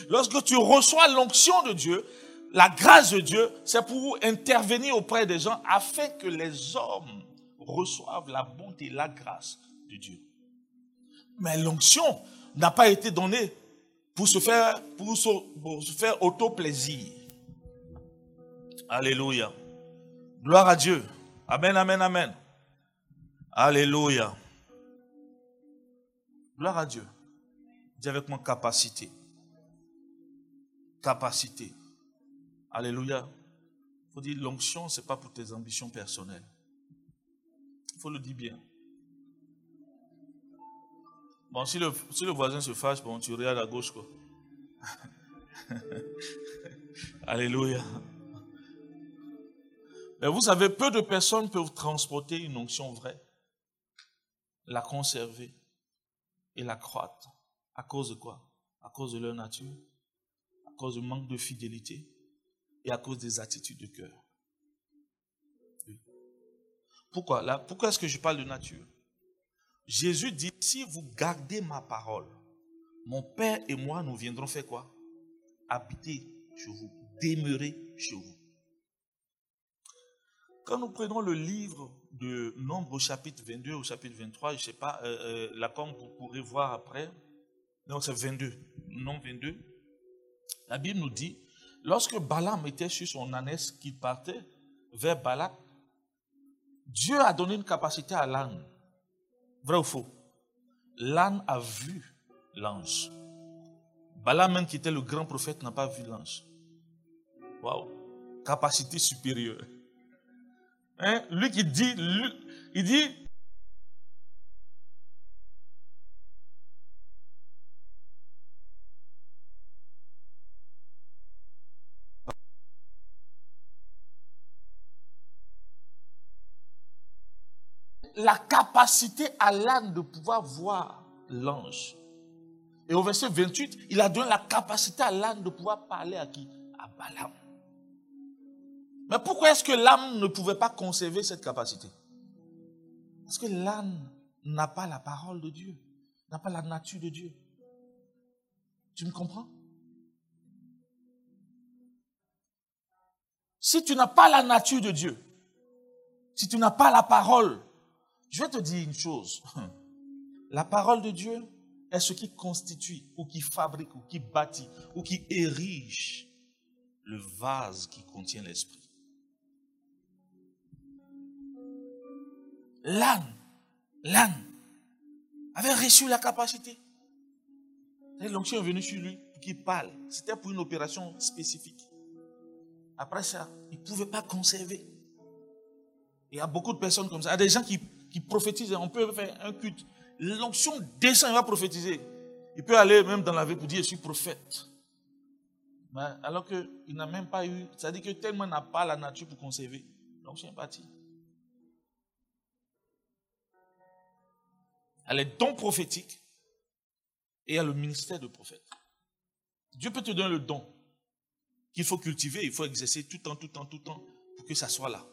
Lorsque tu reçois l'onction de Dieu, la grâce de Dieu, c'est pour intervenir auprès des gens afin que les hommes reçoivent la bonté la grâce de Dieu. Mais l'onction n'a pas été donnée pour se faire, pour se faire auto-plaisir. Alléluia. Gloire à Dieu. Amen, amen, amen. Alléluia. Gloire à Dieu. Dis avec moi capacité. Capacité. Alléluia. Il faut dire l'onction, ce n'est pas pour tes ambitions personnelles. Il faut le dire bien. Bon, si le, si le voisin se fâche, bon, tu regardes à gauche, quoi. <laughs> Alléluia. Mais vous savez, peu de personnes peuvent transporter une onction vraie la conserver et la croître. À cause de quoi? À cause de leur nature, cause du manque de fidélité et à cause des attitudes de cœur. Pourquoi? Pourquoi est-ce que je parle de nature? Jésus dit, si vous gardez ma parole, mon Père et moi, nous viendrons faire quoi? Habiter chez vous, demeurer chez vous. Quand nous prenons le livre de Nombre au chapitre 22 au chapitre 23, je ne sais pas, euh, euh, la vous pourrez voir après, non c'est 22, Nombre 22, la Bible nous dit, lorsque Balaam était sur son ânesse qui partait vers Balak, Dieu a donné une capacité à l'âne. Vrai ou faux? L'âne a vu l'ange. Balaam même qui était le grand prophète n'a pas vu l'ange. Waouh Capacité supérieure. Hein? Lui qui dit, il dit, la capacité à l'âne de pouvoir voir l'ange. Et au verset 28, il a donné la capacité à l'âne de pouvoir parler à qui? À Balaam. Mais pourquoi est-ce que l'âme ne pouvait pas conserver cette capacité? Parce que l'âme n'a pas la parole de Dieu, n'a pas la nature de Dieu. Tu me comprends? Si tu n'as pas la nature de Dieu, si tu n'as pas la parole, je vais te dire une chose. <laughs> La parole de Dieu est ce qui constitue, ou qui fabrique, ou qui bâtit, ou qui érige le vase qui contient l'esprit. l'âne, l'âne avait reçu la capacité. L'onction est venue sur lui pour qu'il parle. C'était pour une opération spécifique. Après ça, il ne pouvait pas conserver. Il y a beaucoup de personnes comme ça. Il y a des gens qui, qui prophétisent. On peut faire un culte. L'onction descend, il va prophétiser. Il peut aller même dans la vie pour dire Je suis prophète. alors qu'il n'a même pas eu. C'est-à-dire que tellement n'a pas la nature pour conserver. L'onction est partie. Elle a les dons prophétiques et il y a le ministère de prophète. Dieu peut te donner le don qu'il faut cultiver, il faut exercer tout le temps, tout le temps, tout le temps pour que ça soit là.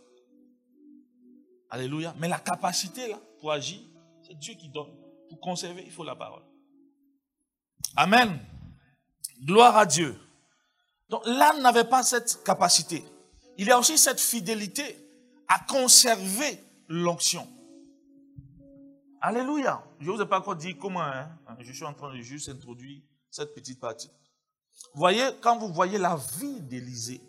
Alléluia. Mais la capacité là pour agir, c'est Dieu qui donne. Pour conserver, il faut la parole. Amen. Gloire à Dieu. Donc l'âme n'avait pas cette capacité. Il y a aussi cette fidélité à conserver l'onction. Alléluia. Je ne vous ai pas encore dit comment. Hein. Je suis en train de juste introduire cette petite partie. Vous voyez, quand vous voyez la vie d'Élisée,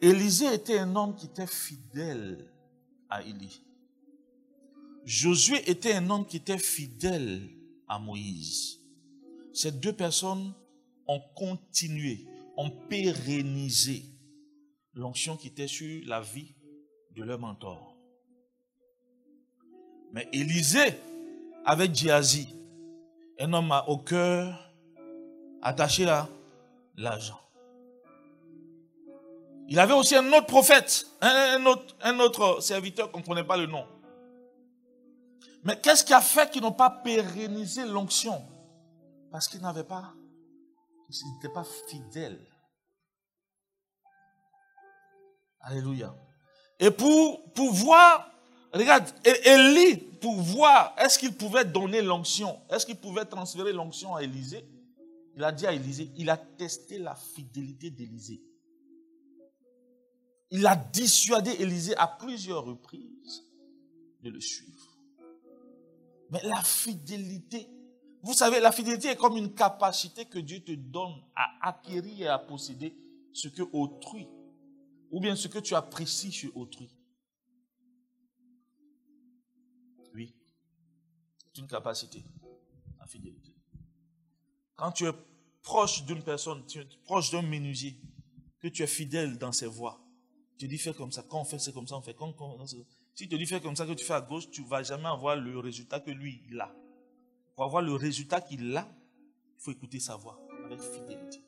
Élisée était un homme qui était fidèle à Élie. Josué était un homme qui était fidèle à Moïse. Ces deux personnes ont continué, ont pérennisé l'onction qui était sur la vie de leur mentor. Mais Élisée, avec Diazi, un homme au cœur attaché à l'argent. Il avait aussi un autre prophète, un, autre, serviteur qu'on ne connaît pas le nom. Mais qu'est-ce qui a fait qu'ils n'ont pas pérennisé l'onction? Parce qu'ils n'avaient pas, ils n'étaient pas fidèles. Alléluia. Et pour, pouvoir, regarde, Élie, pour voir, est-ce qu'il pouvait donner l'onction? Est-ce qu'il pouvait transférer l'onction à Élisée? Il a dit à Élisée, il a testé la fidélité d'Élisée. Il a dissuadé Élisée à plusieurs reprises de le suivre. Mais la fidélité, vous savez, la fidélité est comme une capacité que Dieu te donne à acquérir et à posséder ce que autrui, ou bien ce que tu apprécies chez autrui. Oui, c'est une capacité, la fidélité. Quand tu es proche d'une personne, tu es proche d'un menuisier, que tu es fidèle dans ses voies, tu dis fais comme ça, quand on fait c'est comme ça, on fait comme, ça. Si tu dis fais comme ça, que tu fais à gauche, tu vas jamais avoir le résultat que lui, il a. Pour avoir le résultat qu'il a, il faut écouter sa voix avec fidélité.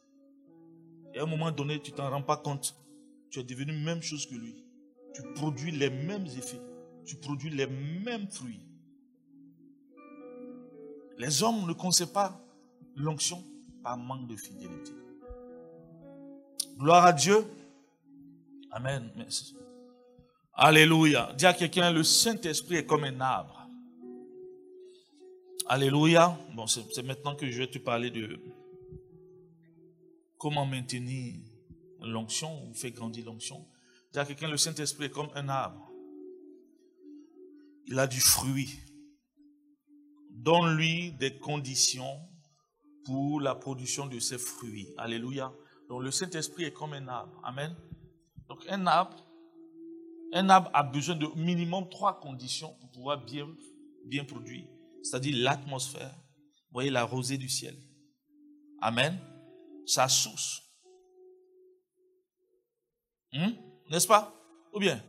Et à un moment donné, tu t'en rends pas compte. Tu es devenu même chose que lui. Tu produis les mêmes effets. Tu produis les mêmes fruits. Les hommes ne conseillent pas l'onction par manque de fidélité. Gloire à Dieu. Amen. Alléluia. Dis à quelqu'un, le Saint-Esprit est comme un arbre. Alléluia. Bon, c'est maintenant que je vais te parler de comment maintenir l'onction ou faire grandir l'onction. Dis à quelqu'un, le Saint-Esprit est comme un arbre. Il a du fruit. Donne-lui des conditions pour la production de ses fruits. Alléluia. Donc le Saint-Esprit est comme un arbre. Amen. Donc un arbre, un arbre a besoin de minimum trois conditions pour pouvoir bien, bien produire. C'est-à-dire l'atmosphère, vous voyez la rosée du ciel. Amen. Sa source. Hmm? N'est-ce pas? Ou bien?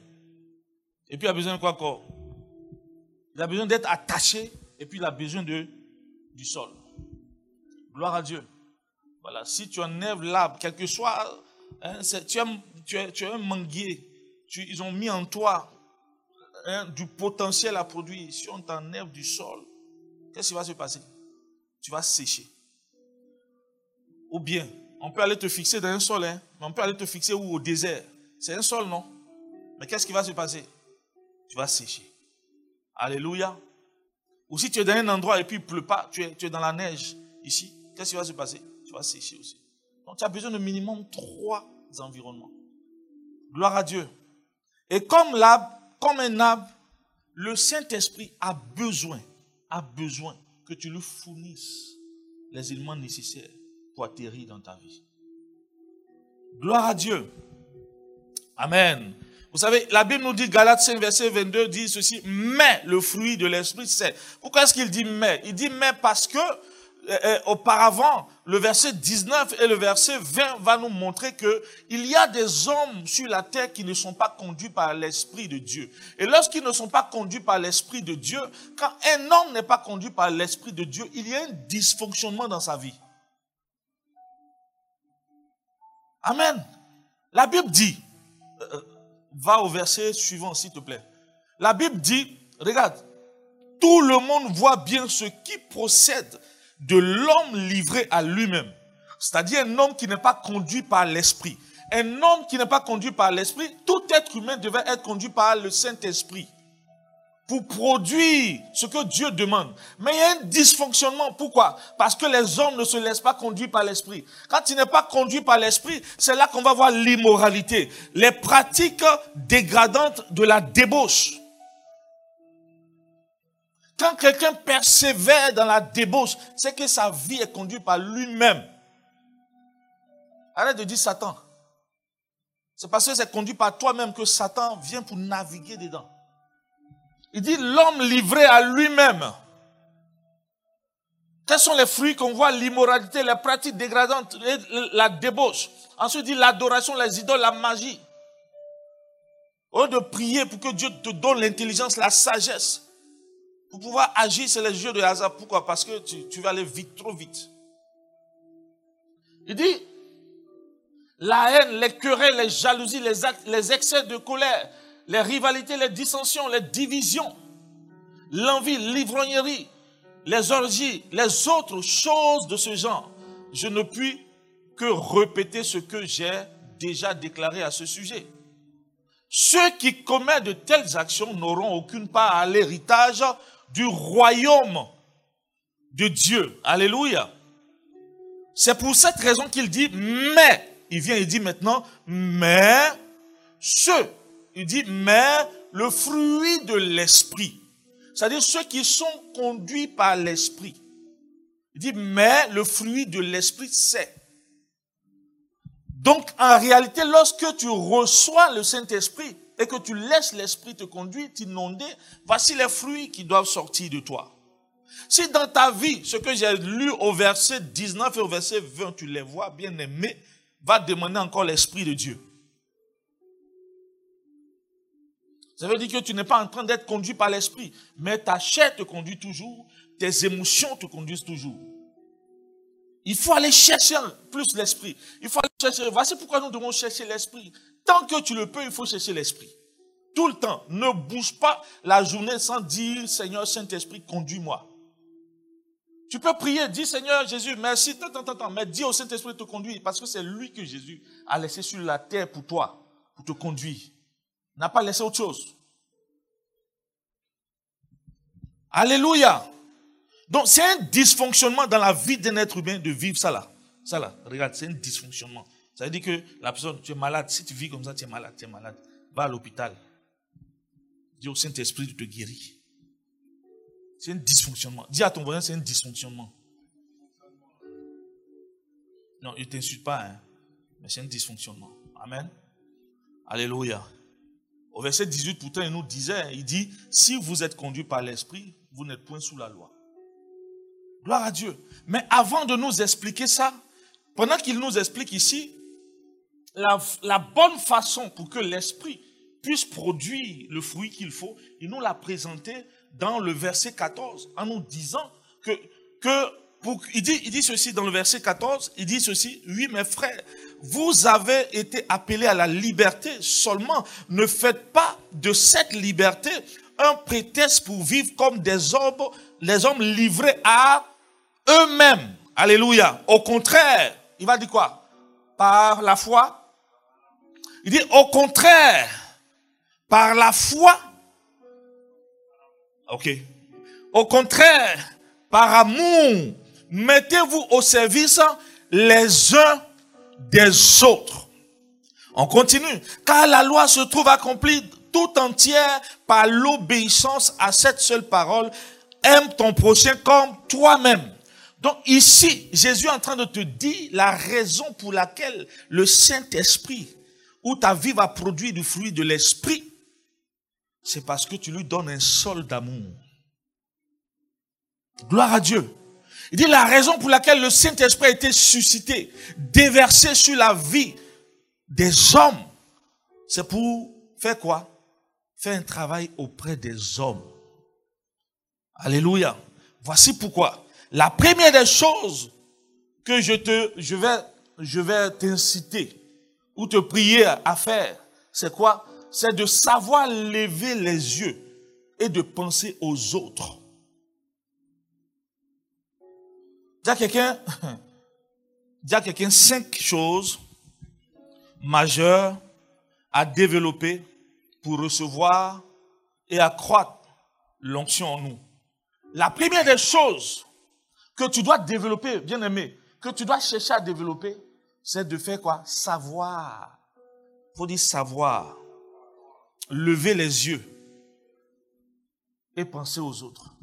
Et puis il a besoin de quoi encore? Il a besoin d'être attaché et puis il a besoin de, du sol. Gloire à Dieu. Voilà, si tu enlèves l'arbre, quel que soit, hein, tu aimes tu es, un manguier. ils ont mis en toi hein, du potentiel à produire. Si on t'enlève du sol, qu'est-ce qui va se passer? Tu vas sécher. Ou bien, on peut aller te fixer dans un sol, hein, mais on peut aller te fixer où? Au désert. C'est un sol, non? Mais qu'est-ce qui va se passer? Tu vas sécher. Alléluia. Ou si tu es dans un endroit et puis il ne pleut pas, tu es, tu es dans la neige ici, qu'est-ce qui va se passer? Tu vas sécher aussi. Donc tu as besoin de minimum trois environnements. Gloire à Dieu. Et comme l'arbre, comme un arbre, le Saint-Esprit a besoin, a besoin que tu lui fournisses les éléments nécessaires pour atterrir dans ta vie. Gloire à Dieu. Amen. Vous savez, la Bible nous dit, Galates 5, verset 22, dit ceci, mais le fruit de l'Esprit, c'est. Pourquoi est-ce qu'il dit mais Il dit mais parce que auparavant, le verset 19 et le verset 20 va nous montrer que il y a des hommes sur la terre qui ne sont pas conduits par l'esprit de Dieu. Et lorsqu'ils ne sont pas conduits par l'esprit de Dieu, quand un homme n'est pas conduit par l'esprit de Dieu, il y a un dysfonctionnement dans sa vie. Amen. La Bible dit, euh, va au verset suivant s'il te plaît. La Bible dit, regarde, tout le monde voit bien ce qui procède de l'homme livré à lui-même. C'est-à-dire un homme qui n'est pas conduit par l'esprit. Un homme qui n'est pas conduit par l'esprit, tout être humain devait être conduit par le Saint-Esprit pour produire ce que Dieu demande. Mais il y a un dysfonctionnement. Pourquoi? Parce que les hommes ne se laissent pas conduire par l'esprit. Quand il n'est pas conduit par l'esprit, c'est là qu'on va voir l'immoralité, les pratiques dégradantes de la débauche. Quand quelqu'un persévère dans la débauche, c'est que sa vie est conduite par lui-même. Arrête de dire Satan. C'est parce que c'est conduit par toi-même que Satan vient pour naviguer dedans. Il dit l'homme livré à lui-même. Quels sont les fruits qu'on voit? L'immoralité, les pratiques dégradantes, la débauche. Ensuite, dit l'adoration, les idoles, la magie. Au de prier pour que Dieu te donne l'intelligence, la sagesse, pour pouvoir agir sur les jeux de hasard. Pourquoi? Parce que tu, vas aller vite, trop vite. Il dit, la haine, les querelles, les jalousies, les excès de colère, les rivalités, les dissensions, les divisions, l'envie, l'ivrognerie, les orgies, les autres choses de ce genre. Je ne puis que répéter ce que j'ai déjà déclaré à ce sujet. Ceux qui commettent de telles actions n'auront aucune part à l'héritage du royaume de Dieu. Alléluia. C'est pour cette raison qu'il dit, mais, il vient et dit maintenant, mais, ceux, il dit, mais le fruit de l'esprit. C'est-à-dire ceux qui sont conduits par l'esprit. Il dit, mais le fruit de l'esprit, c'est. Donc, en réalité, lorsque tu reçois le Saint-Esprit et que tu laisses l'Esprit te conduire, t'inonder, voici les fruits qui doivent sortir de toi. Si dans ta vie, ce que j'ai lu au verset 19 et au verset 20, tu les vois, bien aimé, va demander encore l'Esprit de Dieu. Ça veut dire que tu n'es pas en train d'être conduit par l'Esprit, mais ta chair te conduit toujours, tes émotions te conduisent toujours. Il faut aller chercher plus l'esprit. Il faut aller chercher. Voici pourquoi nous devons chercher l'esprit. Tant que tu le peux, il faut chercher l'esprit. Tout le temps. Ne bouge pas la journée sans dire, Seigneur Saint-Esprit, conduis-moi. Tu peux prier, dis Seigneur Jésus, merci, mais dis au Saint-Esprit de te conduire, parce que c'est lui que Jésus a laissé sur la terre pour toi, pour te conduire. N'a pas laissé autre chose. Alléluia. Donc, c'est un dysfonctionnement dans la vie d'un être humain de vivre ça là. Ça là, regarde, c'est un dysfonctionnement. Ça veut dire que la personne, tu es malade. Si tu vis comme ça, tu es malade, tu es malade. Va à l'hôpital. Dis au Saint-Esprit de te guérir. C'est un dysfonctionnement. Dis à ton voisin, c'est un dysfonctionnement. Non, il ne t'insulte pas, hein, mais c'est un dysfonctionnement. Amen. Alléluia. Au verset 18, pourtant, il nous disait, il dit, si vous êtes conduit par l'Esprit, vous n'êtes point sous la loi. Gloire à Dieu. Mais avant de nous expliquer ça, pendant qu'il nous explique ici, la, bonne façon pour que l'esprit puisse produire le fruit qu'il faut, il nous l'a présenté dans le verset 14 en nous disant que, que pour, il, dit, il dit ceci dans le verset 14, il dit ceci, oui mes frères, vous avez été appelés à la liberté, seulement ne faites pas de cette liberté un prétexte pour vivre comme des hommes, les hommes livrés à eux-mêmes. Alléluia. Au contraire, il va dire quoi? Par la foi. Il dit au contraire, par la foi. Ok. Au contraire, par amour, mettez-vous au service les uns des autres. On continue. Car la loi se trouve accomplie tout entière par l'obéissance à cette seule parole. Aime ton prochain comme toi-même. Donc ici, Jésus est en train de te dire la raison pour laquelle le Saint-Esprit, où ta vie va produire du fruit de l'Esprit, c'est parce que tu lui donnes un sol d'amour. Gloire à Dieu. Il dit la raison pour laquelle le Saint-Esprit a été suscité, déversé sur la vie des hommes, c'est pour faire quoi? Faire un travail auprès des hommes. Alléluia. Voici pourquoi. La première des choses que je te, je vais, je vais t'inciter ou te prier à faire, c'est quoi? C'est de savoir lever les yeux et de penser aux autres. Dis à quelqu'un, <laughs> dis cinq choses majeures à développer pour recevoir et accroître l'onction en nous. La première des choses que tu dois développer, bien aimé, que tu dois chercher à développer, c'est de faire quoi? Savoir. Il faut dire savoir. Lever les yeux et penser aux autres.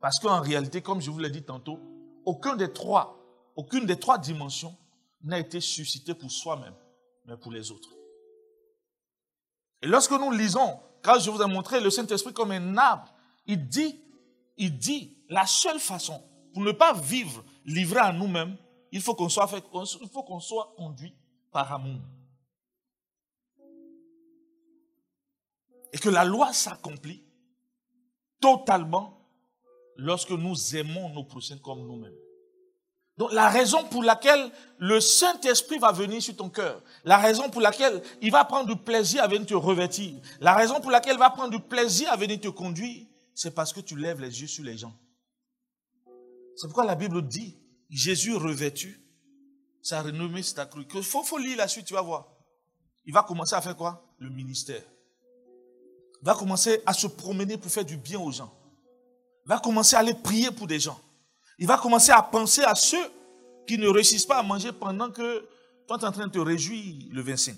Parce qu'en réalité, comme je vous l'ai dit tantôt, aucun des trois, aucune des trois dimensions n'a été suscité pour soi-même, mais pour les autres. Et lorsque nous lisons, quand je vous ai montré le Saint-Esprit comme un arbre, il dit il dit, la seule façon pour ne pas vivre livré à nous-mêmes, il faut qu'on soit, conduit par amour. Et que la loi s'accomplit totalement lorsque nous aimons nos prochains comme nous-mêmes. Donc la raison pour laquelle le Saint-Esprit va venir sur ton cœur, la raison pour laquelle il va prendre du plaisir à venir te revêtir, la raison pour laquelle il va prendre du plaisir à venir te conduire, c'est parce que tu lèves les yeux sur les gens. C'est pourquoi la Bible dit, Jésus revêtu, sa renommée c'est accrue. Il faut, faut lire la suite, tu vas voir. Il va commencer à faire quoi? Le ministère. Il va commencer à se promener pour faire du bien aux gens. Il va commencer à aller prier pour des gens. Il va commencer à penser à ceux qui ne réussissent pas à manger pendant que toi tu es en train de te réjouir le 25.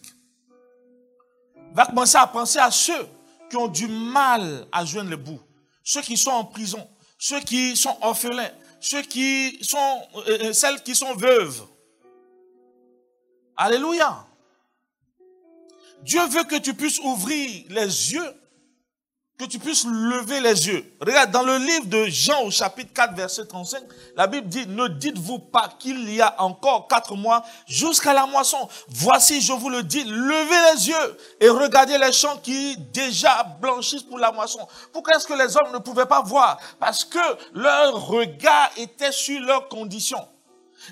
Il va commencer à penser à ceux qui ont du mal à joindre le bout. Ceux qui sont en prison, ceux qui sont orphelins, ceux qui sont, euh, euh, celles qui sont veuves. Alléluia. Dieu veut que tu puisses ouvrir les yeux que tu puisses lever les yeux. Regarde, dans le livre de Jean au chapitre 4, verset 35, la Bible dit, ne dites-vous pas qu'il y a encore quatre mois jusqu'à la moisson. Voici, je vous le dis, levez les yeux et regardez les champs qui déjà blanchissent pour la moisson. Pourquoi est-ce que les hommes ne pouvaient pas voir? Parce que leur regard était sur leurs conditions.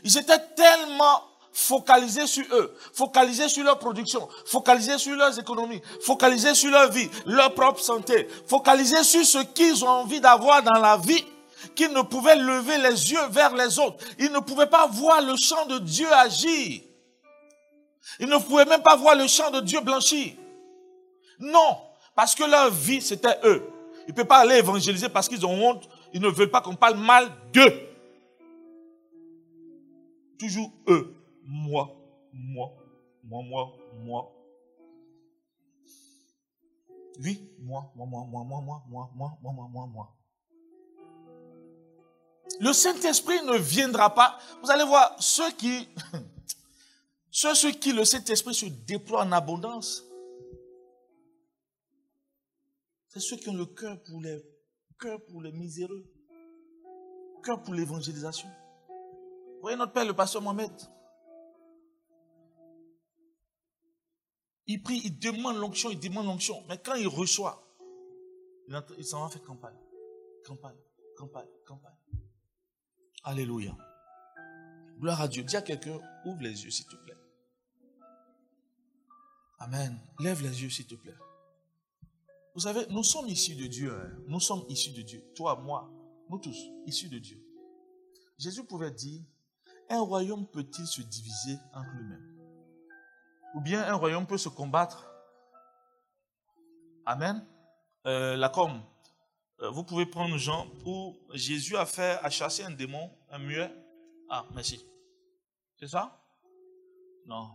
Ils étaient tellement focaliser sur eux, focaliser sur leur production, focaliser sur leurs économies, focaliser sur leur vie, leur propre santé, focaliser sur ce qu'ils ont envie d'avoir dans la vie, qu'ils ne pouvaient lever les yeux vers les autres. Ils ne pouvaient pas voir le champ de Dieu agir. Ils ne pouvaient même pas voir le champ de Dieu blanchir. Non, parce que leur vie, c'était eux. Ils ne peuvent pas aller évangéliser parce qu'ils ont honte. Ils ne veulent pas qu'on parle mal d'eux. Toujours eux moi, moi, moi, moi, moi. Oui, moi, moi, moi, moi, moi, moi, moi, moi, moi, moi, moi, moi. Le Saint-Esprit ne viendra pas. Vous allez voir, ceux qui, ceux, ceux qui le Saint-Esprit se déploie en abondance, c'est ceux qui ont le cœur pour les, cœur pour les miséreux, cœur pour l'évangélisation. Vous voyez notre Père, le pasteur Mohamed, Il prie, il demande l'onction, il demande l'onction. Mais quand il reçoit, il s'en va faire campagne. Campagne, campagne, campagne. Alléluia. Gloire à Dieu. Dis à quelqu'un, ouvre les yeux, s'il te plaît. Amen. Lève les yeux, s'il te plaît. Vous savez, nous sommes issus de Dieu. Hein. Nous sommes issus de Dieu. Toi, moi, nous tous, issus de Dieu. Jésus pouvait dire, un royaume peut-il se diviser entre lui-même ou bien un royaume peut se combattre. Amen. Euh, la com. Euh, vous pouvez prendre Jean où Jésus a fait, a chassé un démon, un muet. Ah, merci. C'est ça? Non.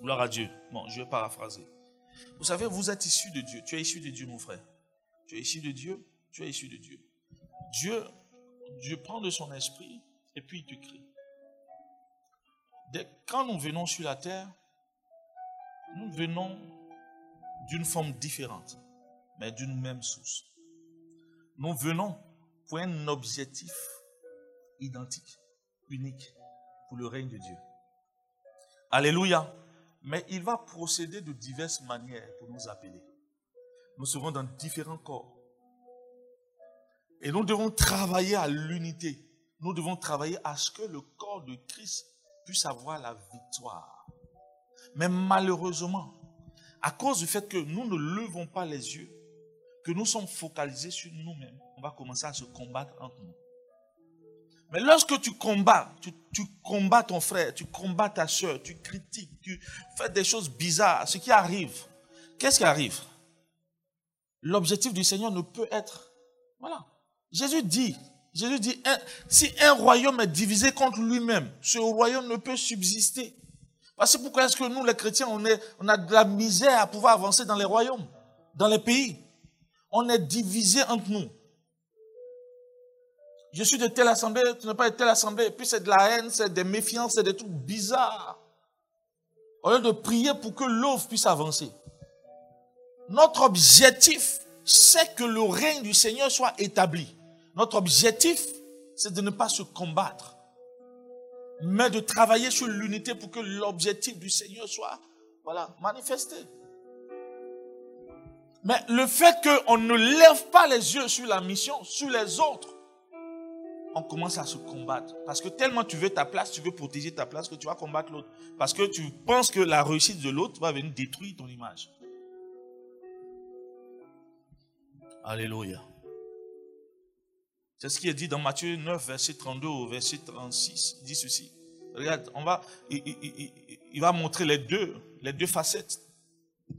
Gloire à Dieu. Bon, je vais paraphraser. Vous savez, vous êtes issu de Dieu. Tu es issu de Dieu, mon frère. Tu es issu de Dieu. Tu es issu de Dieu. Dieu, Dieu prend de son esprit et puis il te crée quand nous venons sur la terre, nous venons d'une forme différente, mais d'une même source. Nous venons pour un objectif identique, unique pour le règne de Dieu. Alléluia. Mais il va procéder de diverses manières pour nous appeler. Nous serons dans différents corps. Et nous devons travailler à l'unité. Nous devons travailler à ce que le corps de Christ puisse avoir la victoire. Mais malheureusement, à cause du fait que nous ne levons pas les yeux, que nous sommes focalisés sur nous-mêmes, on va commencer à se combattre entre nous. Mais lorsque tu combats, tu, combats ton frère, tu combats ta soeur, tu critiques, tu fais des choses bizarres, ce qui arrive, qu'est-ce qui arrive? L'objectif du Seigneur ne peut être... Voilà. Jésus dit, Jésus dit, si un royaume est divisé contre lui-même, ce royaume ne peut subsister. Parce pourquoi est-ce que nous, les chrétiens, on, a de la misère à pouvoir avancer dans les royaumes, dans les pays? On est divisé entre nous. Je suis de telle assemblée, tu n'es pas de telle assemblée. puis c'est de la haine, c'est des méfiances, c'est des trucs bizarres. Au lieu de prier pour que l'œuvre puisse avancer. Notre objectif c'est que le règne du Seigneur soit établi. Notre objectif, c'est de ne pas se combattre, mais de travailler sur l'unité pour que l'objectif du Seigneur soit voilà, manifesté. Mais le fait qu'on ne lève pas les yeux sur la mission, sur les autres, on commence à se combattre. Parce que tellement tu veux ta place, tu veux protéger ta place, que tu vas combattre l'autre. Parce que tu penses que la réussite de l'autre va venir détruire ton image. Alléluia. C'est ce qui est dit dans Matthieu 9, verset 32 au verset 36. Il dit ceci. Regarde, on va, il, va montrer les deux, les deux facettes.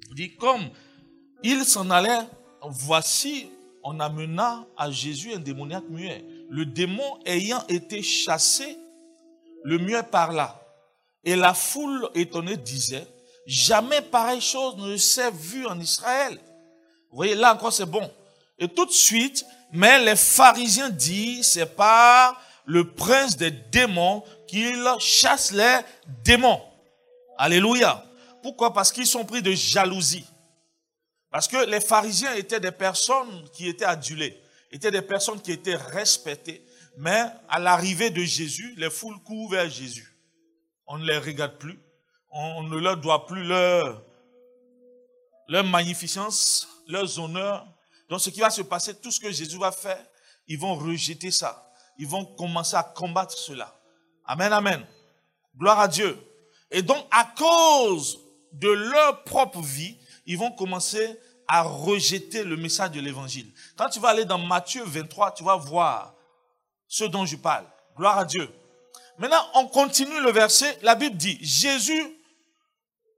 Il dit, comme il s'en allait, voici, on amena à Jésus un démoniaque muet. Le démon ayant été chassé, le muet parla. Et la foule étonnée disait, jamais pareille chose ne s'est vue en Israël. Vous voyez, là encore c'est bon. Et tout de suite, mais les pharisiens disent, c'est par le prince des démons qu'il chasse les démons. Alléluia. Pourquoi? Parce qu'ils sont pris de jalousie. Parce que les pharisiens étaient des personnes qui étaient adulées, étaient des personnes qui étaient respectées. Mais à l'arrivée de Jésus, les foules courent vers Jésus. On ne les regarde plus. On ne leur doit plus leur, leur magnificence, leurs honneurs, donc ce qui va se passer, tout ce que Jésus va faire, ils vont rejeter ça. Ils vont commencer à combattre cela. Amen, amen. Gloire à Dieu. Et donc, à cause de leur propre vie, ils vont commencer à rejeter le message de l'évangile. Quand tu vas aller dans Matthieu 23, tu vas voir ce dont je parle. Gloire à Dieu. Maintenant, on continue le verset. La Bible dit, Jésus,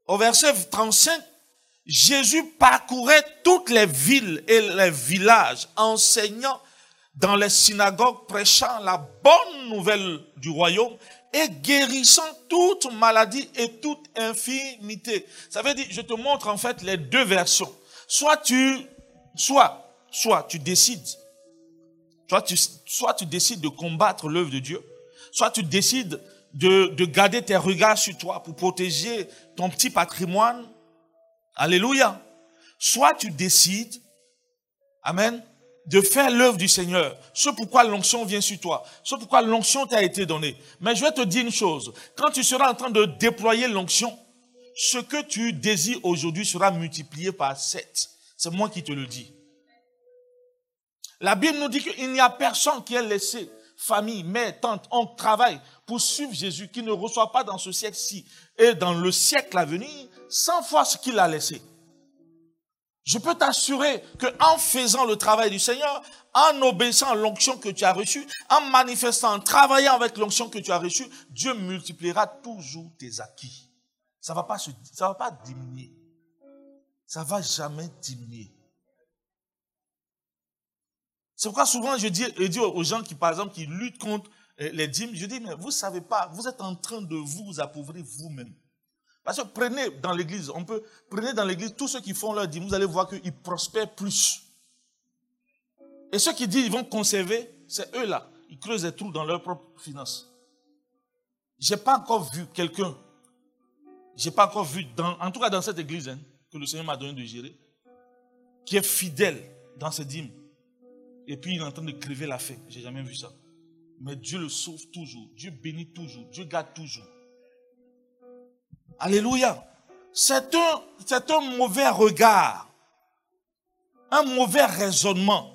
au verset 35, Jésus parcourait toutes les villes et les villages, enseignant dans les synagogues, prêchant la bonne nouvelle du royaume et guérissant toute maladie et toute infirmité. Ça veut dire, je te montre en fait les deux versions. Soit tu, soit, soit tu décides, soit tu, soit tu décides de combattre l'œuvre de Dieu, soit tu décides de, de garder tes regards sur toi pour protéger ton petit patrimoine, Alléluia. Soit tu décides, Amen, de faire l'œuvre du Seigneur. C'est pourquoi l'onction vient sur toi. C'est pourquoi l'onction t'a été donnée. Mais je vais te dire une chose. Quand tu seras en train de déployer l'onction, ce que tu désires aujourd'hui sera multiplié par sept. C'est moi qui te le dis. La Bible nous dit qu'il n'y a personne qui ait laissé famille, mère, tante, oncle, travail pour suivre Jésus, qui ne reçoit pas dans ce siècle-ci et dans le siècle à venir 100 fois ce qu'il a laissé. Je peux t'assurer qu'en faisant le travail du Seigneur, en obéissant à l'onction que tu as reçue, en manifestant, en travaillant avec l'onction que tu as reçue, Dieu multipliera toujours tes acquis. Ça va va pas diminuer. Ça va jamais diminuer. C'est pourquoi souvent je dis, aux gens qui, par exemple, qui luttent contre euh, les dîmes, je dis, mais vous savez pas, vous êtes en train de vous appauvrir vous-même. Parce que prenez dans l'église, on peut, prenez dans l'église tous ceux qui font leur dîme, vous allez voir qu'ils prospèrent plus. Et ceux qui disent qu'ils vont conserver, c'est eux-là. Ils creusent des trous dans leurs propres finances. Je n'ai pas encore vu quelqu'un, je n'ai pas encore vu, dans, en tout cas dans cette église, hein, que le Seigneur m'a donné de gérer, qui est fidèle dans ses dîmes. Et puis il est en train de crever la faim. Je n'ai jamais vu ça. Mais Dieu le sauve toujours. Dieu bénit toujours. Dieu garde toujours. Alléluia. C'est un, mauvais regard, un mauvais raisonnement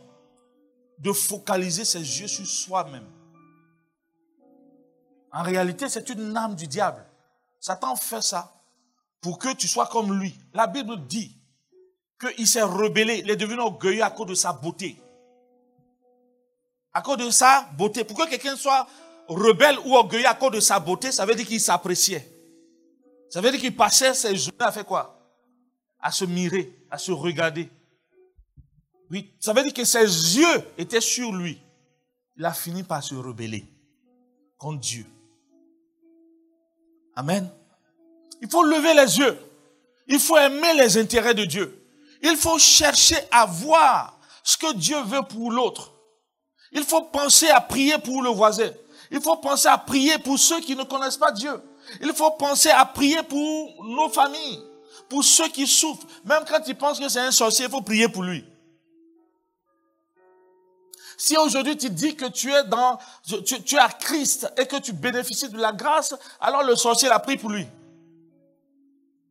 de focaliser ses yeux sur soi-même. En réalité, c'est une âme du diable. Satan fait ça pour que tu sois comme lui. La Bible dit qu'il s'est rebellé, il est devenu orgueilleux à cause de sa beauté. À cause de sa beauté. Pour que quelqu'un soit rebelle ou orgueilleux à cause de sa beauté, ça veut dire qu'il s'appréciait. Ça veut dire qu'il passait ses journées à faire quoi? À se mirer, à se regarder. Oui, ça veut dire que ses yeux étaient sur lui. Il a fini par se rebeller contre Dieu. Amen. Il faut lever les yeux. Il faut aimer les intérêts de Dieu. Il faut chercher à voir ce que Dieu veut pour l'autre. Il faut penser à prier pour le voisin. Il faut penser à prier pour ceux qui ne connaissent pas Dieu. Il faut penser à prier pour nos familles, pour ceux qui souffrent. Même quand ils pensent que c'est un sorcier, il faut prier pour lui. Si aujourd'hui tu dis que tu es dans, tu, tu Christ et que tu bénéficies de la grâce, alors le sorcier l'a pris pour lui.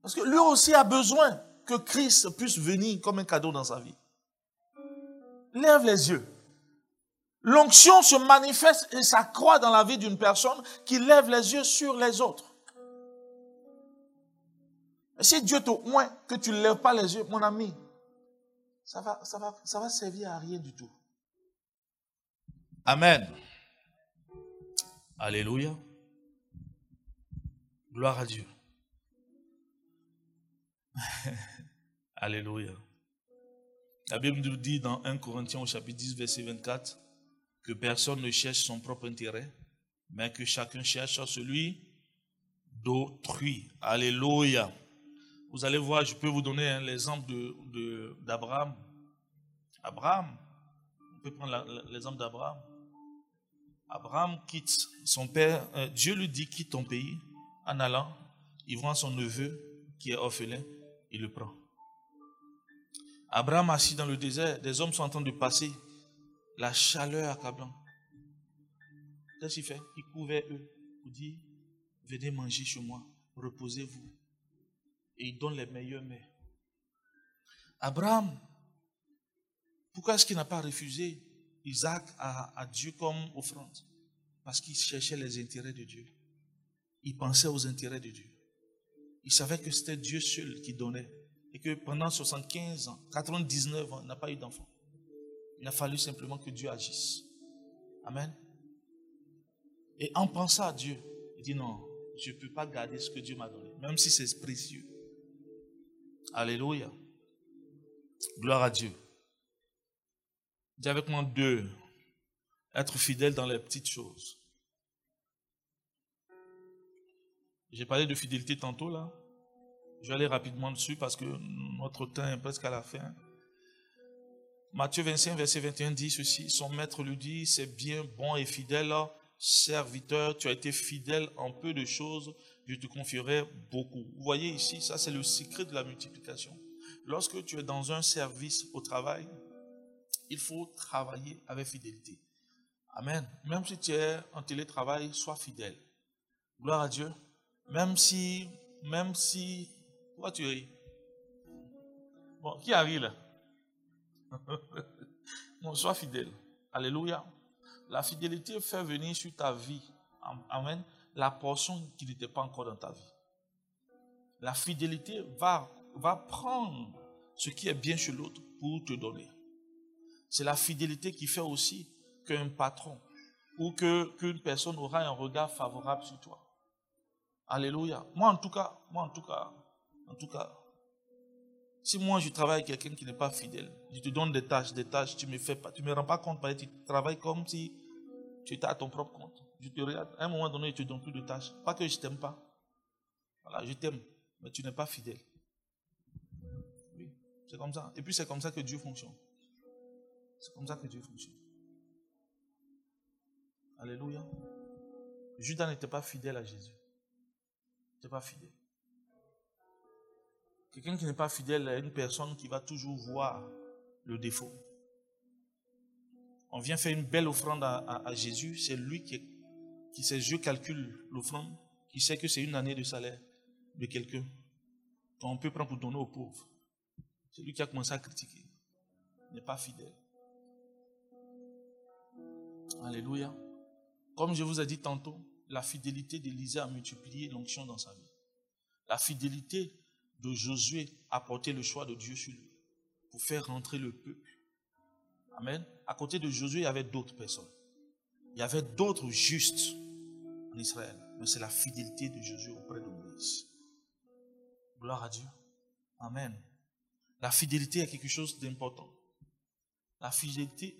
Parce que lui aussi a besoin que Christ puisse venir comme un cadeau dans sa vie. Lève les yeux. L'onction se manifeste et s'accroît dans la vie d'une personne qui lève les yeux sur les autres. si Dieu te oint que tu ne lèves pas les yeux, mon ami, ça va, ça va, ça va servir à rien du tout. Amen. Alléluia. Gloire à Dieu. <laughs> Alléluia. La Bible nous dit dans 1 Corinthiens au chapitre 10, verset 24, que personne ne cherche son propre intérêt, mais que chacun cherche celui d'autrui. Alléluia. Vous allez voir, je peux vous donner l'exemple d'Abraham. Abraham, on peut prendre l'exemple d'Abraham. Abraham quitte son père, euh, Dieu lui dit quitte ton pays en allant, il voit son neveu qui est orphelin, il le prend. Abraham assis dans le désert, des hommes sont en train de passer, la chaleur accablante. Qu'est-ce qu'il fait Il vers eux pour dire, venez manger chez moi, reposez-vous. Et il donne les meilleurs mets. Abraham, pourquoi est-ce qu'il n'a pas refusé Isaac à, Dieu comme offrande? Parce qu'il cherchait les intérêts de Dieu. Il pensait aux intérêts de Dieu. Il savait que c'était Dieu seul qui donnait. Et que pendant 75 ans, 99 ans, il n'a pas eu d'enfant. Il a fallu simplement que Dieu agisse. Amen. Et en pensant à Dieu, il dit non, je ne peux pas garder ce que Dieu m'a donné, même si c'est précieux. Alléluia. Gloire à Dieu. Dis avec moi deux. Être fidèle dans les petites choses. J'ai parlé de fidélité tantôt là. Je vais aller rapidement dessus parce que notre temps est presque à la fin. Matthieu 25, verset 21 dit ceci. Son maître lui dit, c'est bien, bon et fidèle serviteur, tu as été fidèle en peu de choses, je te confierai beaucoup. Vous voyez ici, ça c'est le secret de la multiplication. Lorsque tu es dans un service au travail, il faut travailler avec fidélité. Amen. Même si tu es en télétravail, sois fidèle. Gloire à Dieu. Même si, même si, pourquoi tu es Bon, qui arrive là? Sois fidèle. Alléluia. La fidélité fait venir sur ta vie, amen, la portion qui n'était pas encore dans ta vie. La fidélité va, va prendre ce qui est bien chez l'autre pour te donner. C'est la fidélité qui fait aussi qu'un patron ou qu'une personne aura un regard favorable sur toi. Alléluia. Moi en tout cas, moi en tout cas, en tout cas, si moi je travaille avec quelqu'un qui n'est pas fidèle, je te donne des tâches, des tâches, tu me fais pas, tu me rends pas compte, tu travailles comme si tu étais à ton propre compte. Je te regarde, à un moment donné, je te donne plus de tâches. Pas que je t'aime pas. Voilà, je t'aime, mais tu n'es pas fidèle. Oui, c'est comme ça. Et puis c'est comme ça que Dieu fonctionne. C'est comme ça que Dieu fonctionne. Alléluia. Judas n'était pas fidèle à Jésus. Il n'était pas fidèle. Quelqu'un qui n'est pas fidèle à une personne qui va toujours voir le défaut. On vient faire une belle offrande à, Jésus, c'est lui qui, qui ses yeux calcule l'offrande, qui sait que c'est une année de salaire de quelqu'un qu'on peut prendre pour donner aux pauvres. C'est lui qui a commencé à critiquer. Il n'est pas fidèle. Alléluia. Comme je vous ai dit tantôt, la fidélité d'Élisée a multiplié l'onction dans sa vie. La fidélité de Josué a porté le choix de Dieu sur lui pour faire rentrer le peuple. Amen. À côté de Josué, il y avait d'autres personnes. Il y avait d'autres justes en Israël. Mais c'est la fidélité de Josué auprès de Moïse. Gloire à Dieu. Amen. La fidélité est quelque chose d'important. La fidélité,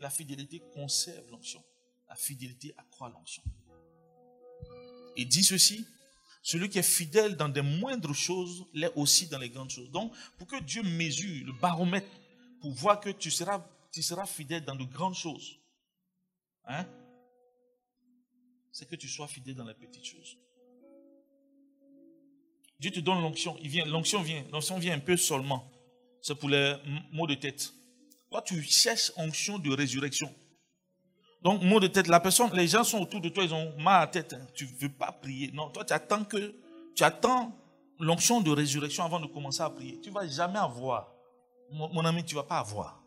conserve l'onction. La fidélité accroît l'onction. Il dit ceci, celui qui est fidèle dans des moindres choses l'est aussi dans les grandes choses. Donc, pour que Dieu mesure le baromètre pour voir que tu seras, tu seras fidèle dans de grandes choses, hein, c'est que tu sois fidèle dans les petites choses. Dieu te donne l'onction. L'onction vient, l'onction vient un peu seulement. C'est pour les mots de tête. Toi, tu cherches onction de résurrection. Donc, mot de tête, la personne, les gens sont autour de toi, ils ont mal à tête. Hein. Tu ne veux pas prier. Non, toi, tu attends que, tu attends l'onction de résurrection avant de commencer à prier. Tu ne vas jamais avoir. Mon, ami, tu ne vas pas avoir.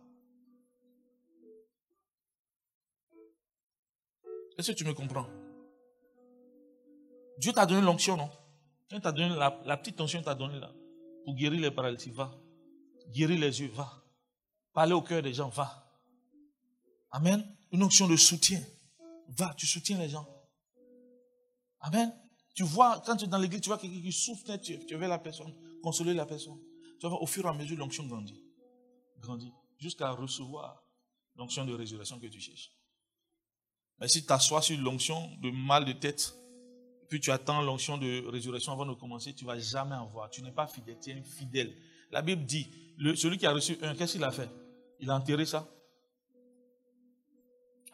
Est-ce que tu me comprends? Dieu t'a donné l'onction, non? Dieu t'a donné la, petite onction t'a donné là. Pour guérir les paralytiques, va. Guérir les yeux, va. Parler au cœur des gens, va. Amen. Une onction de soutien. Va, tu soutiens les gens. Amen. Tu vois, quand tu es dans l'église, tu vois quelqu'un qui souffre, tu, tu veux la personne, consoler la personne. Tu vois, au fur et à mesure, l'onction grandit. Grandit. Jusqu'à recevoir l'onction de résurrection que tu cherches. Mais si tu t'assois sur l'onction de mal de tête, puis tu attends l'onction de résurrection avant de commencer, tu ne vas jamais en voir. Tu n'es pas fidèle, tu es infidèle. La Bible dit, celui qui a reçu un, qu'est-ce qu'il a fait? Il a enterré ça?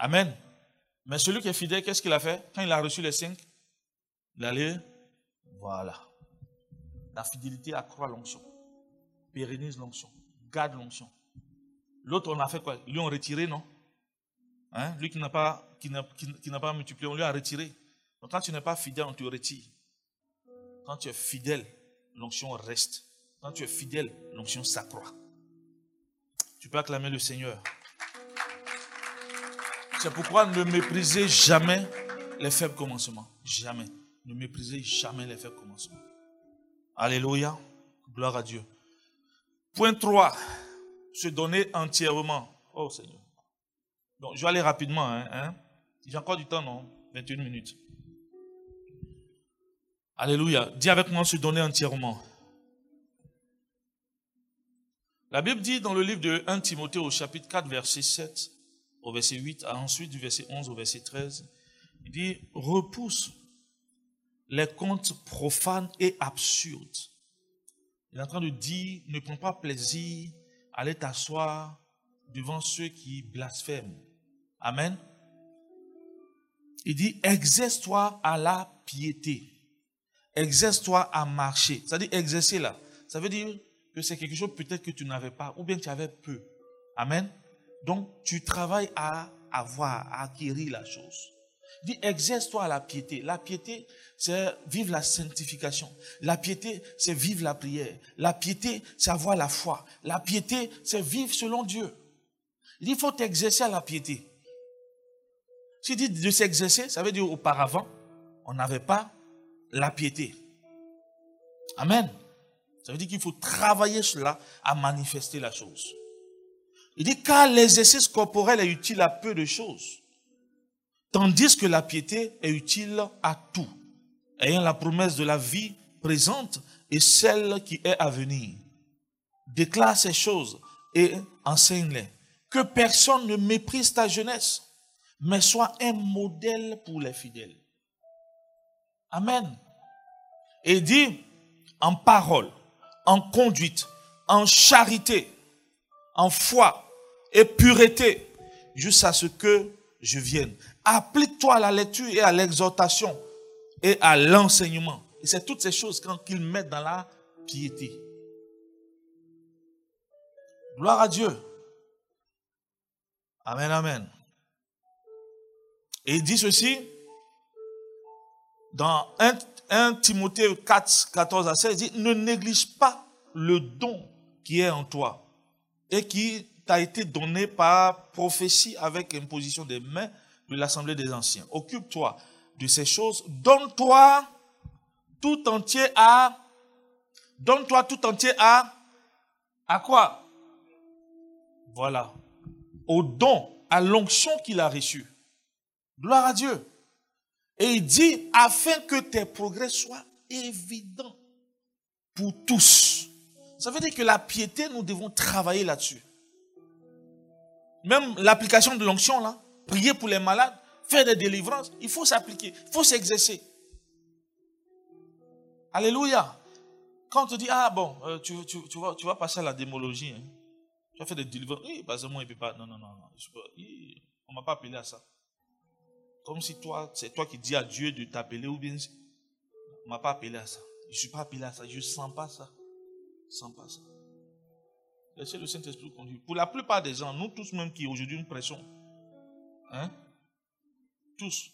Amen. Mais celui qui est fidèle, qu'est-ce qu'il a fait? Quand il a reçu les cinq, il allait, voilà. La fidélité accroît l'onction, pérennise l'onction, garde l'onction. L'autre, on a fait quoi? Ils lui ont retiré, non? Hein? Lui qui n'a pas, qui n'a pas multiplié, on lui a retiré. Donc quand tu n'es pas fidèle, on te retire. Quand tu es fidèle, l'onction reste. Quand tu es fidèle, l'onction s'accroît. Tu peux acclamer le Seigneur. C'est pourquoi ne méprisez jamais les faibles commencements. Jamais. Ne méprisez jamais les faibles commencements. Alléluia. Gloire à Dieu. Point 3. Se donner entièrement. Oh Seigneur. Donc, je vais aller rapidement. Hein, hein. J'ai encore du temps, non? 21 minutes. Alléluia. Dis avec moi, se donner entièrement. La Bible dit dans le livre de 1 Timothée au chapitre 4, verset 7 au verset 8, ensuite du verset 11 au verset 13, il dit, repousse les contes profanes et absurdes. Il est en train de dire, ne prends pas plaisir à t'asseoir devant ceux qui blasphèment. Amen. Il dit, exerce-toi à la piété exerce-toi à marcher. Ça dit exercer là. Ça veut dire que c'est quelque chose peut-être que tu n'avais pas, ou bien tu avais peu. Amen. Donc, tu travailles à avoir, à acquérir la chose. Dis, exerce-toi à la piété. La piété, c'est vivre la sanctification. La piété, c'est vivre la prière. La piété, c'est avoir la foi. La piété, c'est vivre selon Dieu. Il faut t'exercer à la piété. Si dit de s'exercer, ça veut dire auparavant, on n'avait pas la piété. Amen. Ça veut dire qu'il faut travailler cela à manifester la chose. Il dit car l'exercice corporel est utile à peu de choses, tandis que la piété est utile à tout, ayant la promesse de la vie présente et celle qui est à venir. Déclare ces choses et enseigne-les. Que personne ne méprise ta jeunesse, mais sois un modèle pour les fidèles. Amen. Et dit en parole, en conduite, en charité, en foi et pureté, jusqu'à ce que je vienne. Applique-toi à la lecture et à l'exhortation et à l'enseignement. Et c'est toutes ces choses qu'il met dans la piété. Gloire à Dieu. Amen, amen. Et il dit ceci, dans 1, Timothée 4, 14 à 16, il dit, ne néglige pas le don qui est en toi et qui t'a été donné par prophétie avec imposition des mains de l'Assemblée des Anciens. Occupe-toi de ces choses. Donne-toi tout entier à... Donne-toi tout entier à... À quoi? Voilà. Au don, à l'onction qu'il a reçu. Gloire à Dieu. Et il dit, afin que tes progrès soient évidents pour tous. Ça veut dire que la piété, nous devons travailler là-dessus. Même l'application de l'onction, là, prier pour les malades, faire des délivrances, il faut s'appliquer, il faut s'exercer. Alléluia. Quand on te dit, ah bon, euh, tu, vas, tu, vas, passer à la démologie, hein. tu vas faire des délivrances. Oui, parce que moi, il ne peut pas. Non, non, non, non. on ne m'a pas appelé à ça. Comme si toi, c'est toi qui dis à Dieu de t'appeler ou bien on m'a pas appelé à ça. Je ne suis pas appelé à ça. Je ne sens pas ça. Je sens pas ça. Laissez le Saint-Esprit conduire. Pour la plupart des gens, nous tous même qui aujourd'hui nous pressons, hein, Tous.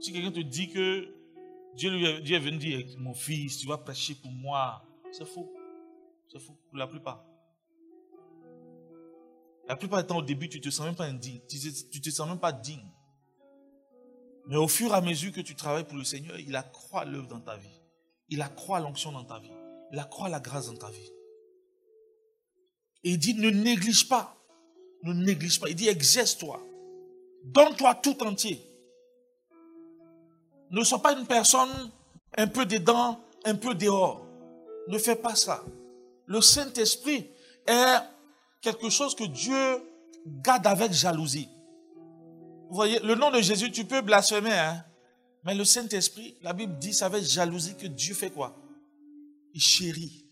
Si quelqu'un te dit que Dieu, lui est, Dieu venu dire, mon fils, tu vas prêcher pour moi, c'est faux. C'est faux, pour la plupart. La plupart du temps, au début, tu ne te sens même pas indigne. Tu ne te sens même pas digne. Mais au fur et à mesure que tu travailles pour le Seigneur, il accroît l'œuvre dans ta vie. Il accroît l'onction dans ta vie. Il accroît la grâce dans ta vie. Et il dit, ne néglige pas. Ne néglige pas. Il dit, exerce-toi. Donne-toi tout entier. Ne sois pas une personne un peu dedans, un peu dehors. Ne fais pas ça. Le Saint-Esprit est quelque chose que Dieu garde avec jalousie. Vous voyez, le nom de Jésus, tu peux blasphémer, hein? mais le Saint-Esprit, la Bible dit, c'est avec jalousie que Dieu fait quoi? Il chérit.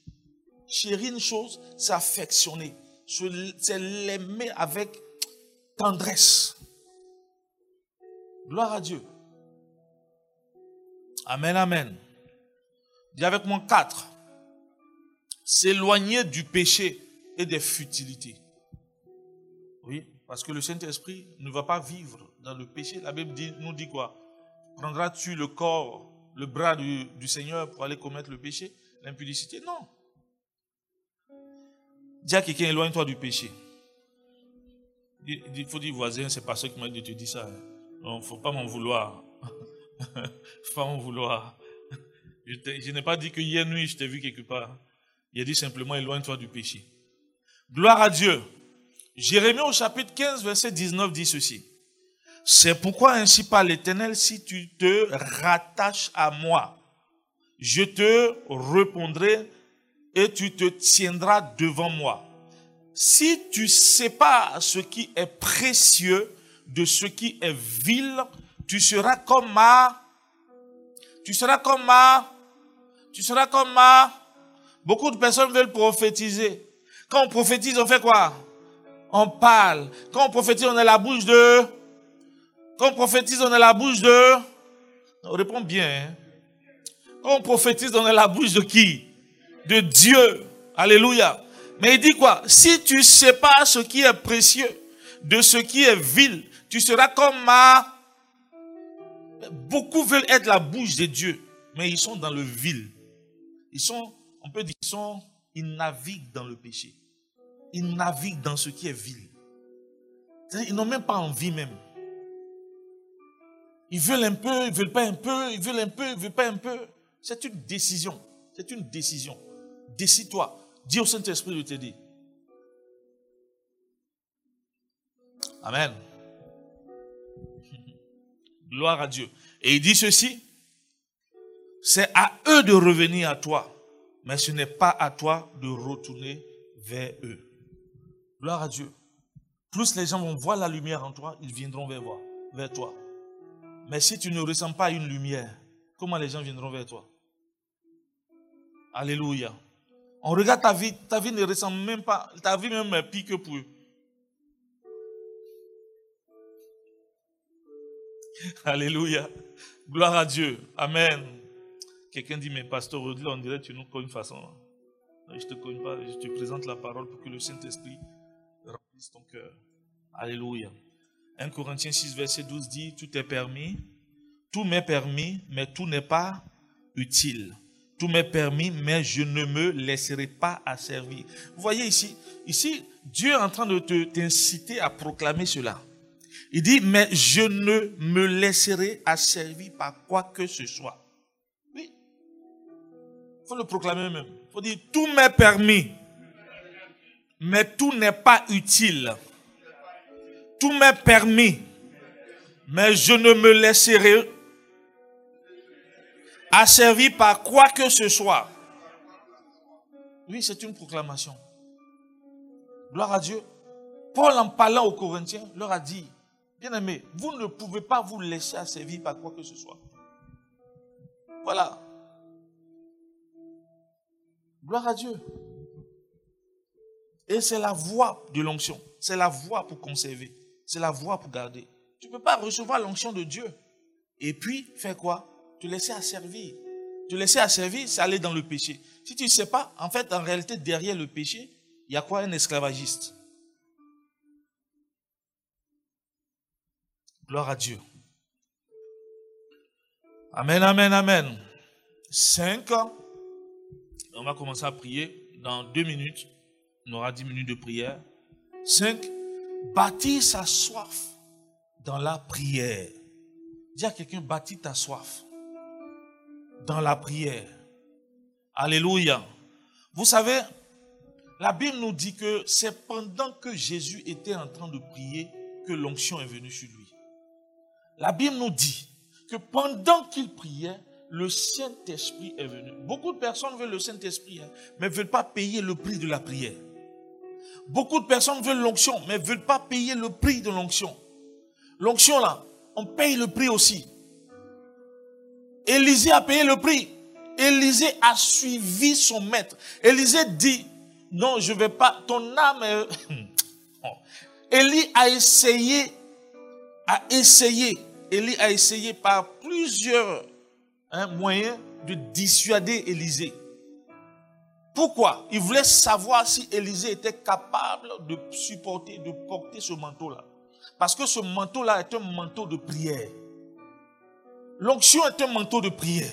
Chérir une chose, c'est affectionner. C'est l'aimer avec tendresse. Gloire à Dieu. Amen, amen. Dis avec moi quatre. S'éloigner du péché et des futilités. Oui, parce que le Saint-Esprit ne va pas vivre dans le péché. La Bible nous dit quoi? Prendras-tu le corps, le bras du, Seigneur pour aller commettre le péché, l'impudicité Non. Dis à quelqu'un, éloigne-toi du péché. Il faut dire voisin, c'est pas ce qui m'a dit de te dire ça. Non, il ne faut pas m'en vouloir. <laughs> faut pas m'en vouloir. Je, je n'ai pas dit que hier nuit, je t'ai vu quelque part. Il a dit simplement, éloigne-toi du péché. Gloire à Dieu. Jérémie au chapitre 15, verset 19 dit ceci. C'est pourquoi ainsi par l'Éternel, si tu te rattaches à moi, je te répondrai et tu te tiendras devant moi. Si tu sépares ce qui est précieux de ce qui est vil, tu seras comme ma, tu seras comme ma, tu seras comme ma. Beaucoup de personnes veulent prophétiser. Quand on prophétise, on fait quoi? On parle. Quand on prophétise, on est la bouche de... Quand on prophétise, on est la bouche de... On répond bien. Hein? On prophétise, est la bouche de qui? De Dieu. Alléluia. Mais il dit quoi? Si tu sais pas ce qui est précieux de ce qui est vil, tu seras comme ma... Beaucoup veulent être la bouche de Dieu, mais ils sont dans le vil. Ils sont, on peut dire, ils sont, ils naviguent dans le péché ils naviguent dans ce qui est vil. Ils n'ont même pas envie même. Ils veulent un peu, ils veulent pas un peu, ils veulent un peu, ils veulent pas un peu. C'est une décision. C'est une décision. Décide-toi. Dis au Saint-Esprit de t'aider. Amen. <laughs> Gloire à Dieu. Et il dit ceci. C'est à eux de revenir à toi, mais ce n'est pas à toi de retourner vers eux. Gloire à Dieu. Plus les gens vont voir la lumière en toi, ils viendront vers, toi. Mais si tu ne ressens pas une lumière, comment les gens viendront vers toi? Alléluia. On regarde ta vie, ta vie ne ressemble même pas, ta vie même est pire que pour eux. <laughs> Alléluia. Gloire à Dieu. Amen. Quelqu'un dit, mais pasteur, on dirait que tu nous connais une façon. Je ne te connais pas, je te présente la parole pour que le Saint-Esprit ton cœur. Alléluia. 1 Corinthiens 6, verset 12 dit, tout est permis, tout m'est permis, mais tout n'est pas utile. Tout m'est permis, mais je ne me laisserai pas asservir. Vous voyez ici, ici, Dieu est en train de t'inciter à proclamer cela. Il dit, mais je ne me laisserai asservir par quoi que ce soit. Oui. Il faut le proclamer même. Il faut dire, tout m'est permis, mais tout n'est pas utile. Tout m'est permis, mais je ne me laisserai asservir par quoi que ce soit. Oui, c'est une proclamation. Gloire à Dieu. Paul, en parlant aux Corinthiens, leur a dit, bien aimé, vous ne pouvez pas vous laisser asservir par quoi que ce soit. Voilà. Gloire à Dieu. Et c'est la voie de l'onction. C'est la voie pour conserver. C'est la voie pour garder. Tu ne peux pas recevoir l'onction de Dieu. Et puis, faire quoi? Te laisser asservir. Te laisser asservir, c'est aller dans le péché. Si tu ne sais pas, en fait, en réalité, derrière le péché, il y a quoi? Un esclavagiste Gloire à Dieu. Amen, amen, amen. Cinq. On va commencer à prier dans deux minutes. On aura dix minutes de prière. Cinq. Bâtir sa soif dans la prière. Dis à quelqu'un, bâtis ta soif dans la prière. Alléluia. Vous savez, la Bible nous dit que c'est pendant que Jésus était en train de prier que l'onction est venue sur lui. La Bible nous dit que pendant qu'il priait, le Saint-Esprit est venu. Beaucoup de personnes veulent le Saint-Esprit, hein, mais ne veulent pas payer le prix de la prière. Beaucoup de personnes veulent l'onction, mais ne veulent pas payer le prix de l'onction. L'onction, là, on paye le prix aussi. Élisée a payé le prix. Élisée a suivi son maître. Élisée dit, non, je ne vais pas, ton âme est... <coughs> Élie a essayé, a essayé, Élie a essayé par plusieurs hein, moyens de dissuader Élisée. Pourquoi? Il voulait savoir si Élisée était capable de supporter, de porter ce manteau-là. Parce que ce manteau-là est un manteau de prière. L'onction est un manteau de prière.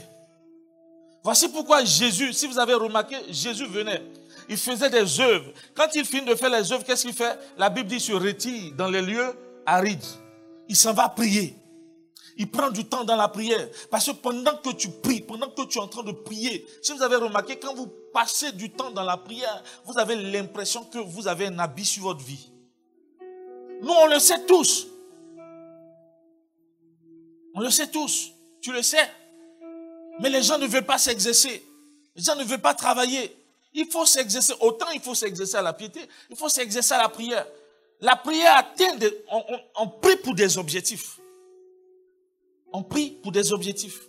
Voici pourquoi Jésus, si vous avez remarqué, Jésus venait. Il faisait des œuvres. Quand il finit de faire les œuvres, qu'est-ce qu'il fait? La Bible dit qu'il se retire dans les lieux arides. Il s'en va prier. Il prend du temps dans la prière. Parce que pendant que tu pries, pendant que tu es en train de prier, si vous avez remarqué, quand vous passez du temps dans la prière, vous avez l'impression que vous avez un habit sur votre vie. Nous, on le sait tous. On le sait tous. Tu le sais. Mais les gens ne veulent pas s'exercer. Les gens ne veulent pas travailler. Il faut s'exercer. Autant il faut s'exercer à la piété, il faut s'exercer à la prière. La prière atteint, on, on prie pour des objectifs. On prie pour des objectifs.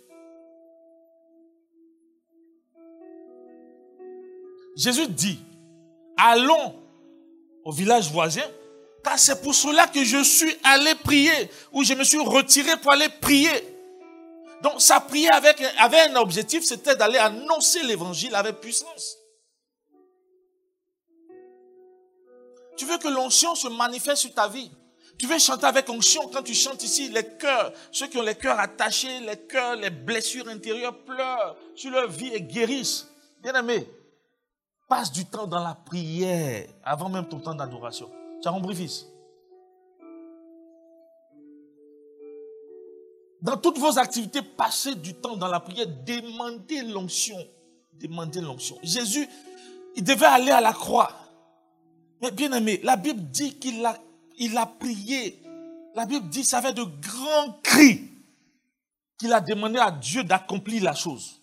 Jésus dit, allons au village voisin car c'est pour cela que je suis allé prier, ou je me suis retiré pour aller prier. Donc sa prière avait un objectif, c'était d'aller annoncer l'évangile avec puissance. Tu veux que l'onction se manifeste sur ta vie. Tu veux chanter avec onction quand tu chantes ici, les cœurs, ceux qui ont les cœurs attachés, les cœurs, les blessures intérieures pleurent sur leur vie et guérissent. Bien aimé, passe du temps dans la prière avant même ton temps d'adoration. Tu as compris, fils? Dans toutes vos activités, passez du temps dans la prière, demandez l'onction. Demandez l'onction. Jésus, il devait aller à la croix. Mais bien aimé, la Bible dit qu'il a, prié. La Bible dit, ça avait de grands cris qu'il a demandé à Dieu d'accomplir la chose.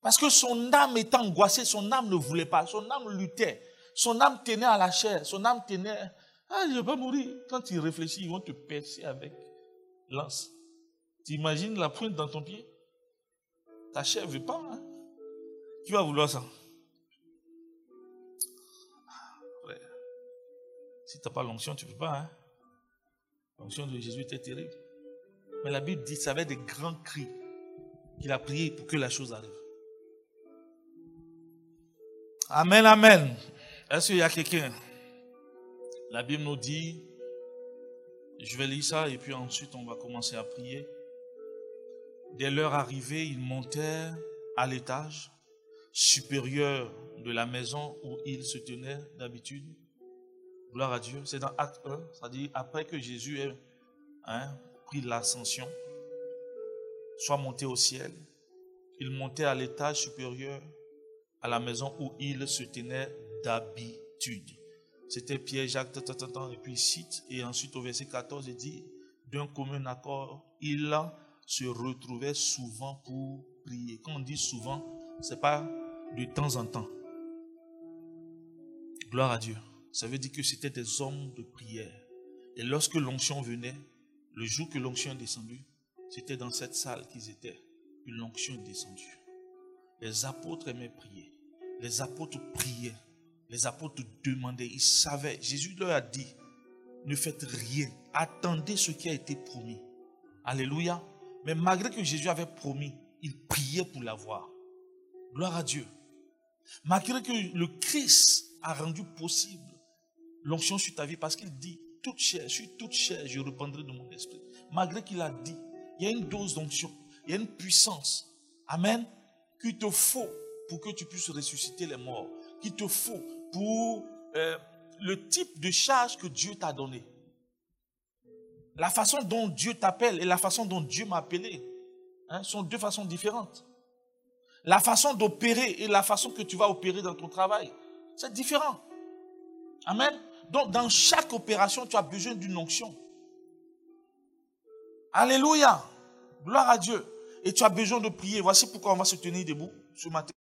Parce que son âme était angoissée, son âme ne voulait pas, son âme luttait. Son âme tenait à la chair. Son âme tenait. Ah, je vais mourir. Quand il réfléchit, ils vont te percer avec lance. Tu imagines la pointe dans ton pied? Ta chair ne veut pas. Hein? Qui va vouloir ça Si tu n'as pas l'onction, tu ne peux pas. Hein? L'onction de Jésus était terrible. Mais la Bible dit ça avait des grands cris qu'il a prié pour que la chose arrive. Amen, amen. Est-ce qu'il y a quelqu'un? La Bible nous dit, je vais lire ça et puis ensuite on va commencer à prier. Dès leur arrivée, ils montèrent à l'étage supérieur de la maison où ils se tenaient d'habitude. Gloire à Dieu. C'est dans Acte 1, c'est-à-dire après que Jésus ait hein, pris l'ascension, soit monté au ciel, ils montaient à l'étage supérieur à la maison où ils se tenaient d'habitude. C'était Pierre, Jacques, et puis il cite, et ensuite au verset 14, il dit, d'un commun accord, il se retrouvait souvent pour prier. Quand on dit souvent, c'est pas de temps en temps. Gloire à Dieu. Ça veut dire que c'était des hommes de prière. Et lorsque l'onction venait, le jour que l'onction est descendue, c'était dans cette salle qu'ils étaient. Une l'onction est descendue. Les apôtres aimaient prier. Les apôtres priaient. Les apôtres demandaient, ils savaient. Jésus leur a dit, ne faites rien. Attendez ce qui a été promis. Alléluia. Mais malgré que Jésus avait promis, il priait pour l'avoir. Gloire à Dieu. Malgré que le Christ a rendu possible l'onction sur ta vie parce qu'il dit, toute chair, sur toute chair, je reprendrai de mon esprit. Malgré qu'il a dit, Il y a une dose d'onction. Il y a une puissance. Amen. Qu'il te faut pour que tu puisses ressusciter les morts. Qu'il te faut pour euh, le type de charge que Dieu t'a donné. La façon dont Dieu t'appelle et la façon dont Dieu m'a appelé hein, sont deux façons différentes. La façon d'opérer et la façon que tu vas opérer dans ton travail, c'est différent. Amen. Donc, dans chaque opération, tu as besoin d'une onction. Alléluia. Gloire à Dieu. Et tu as besoin de prier. Voici pourquoi on va se tenir debout ce matin.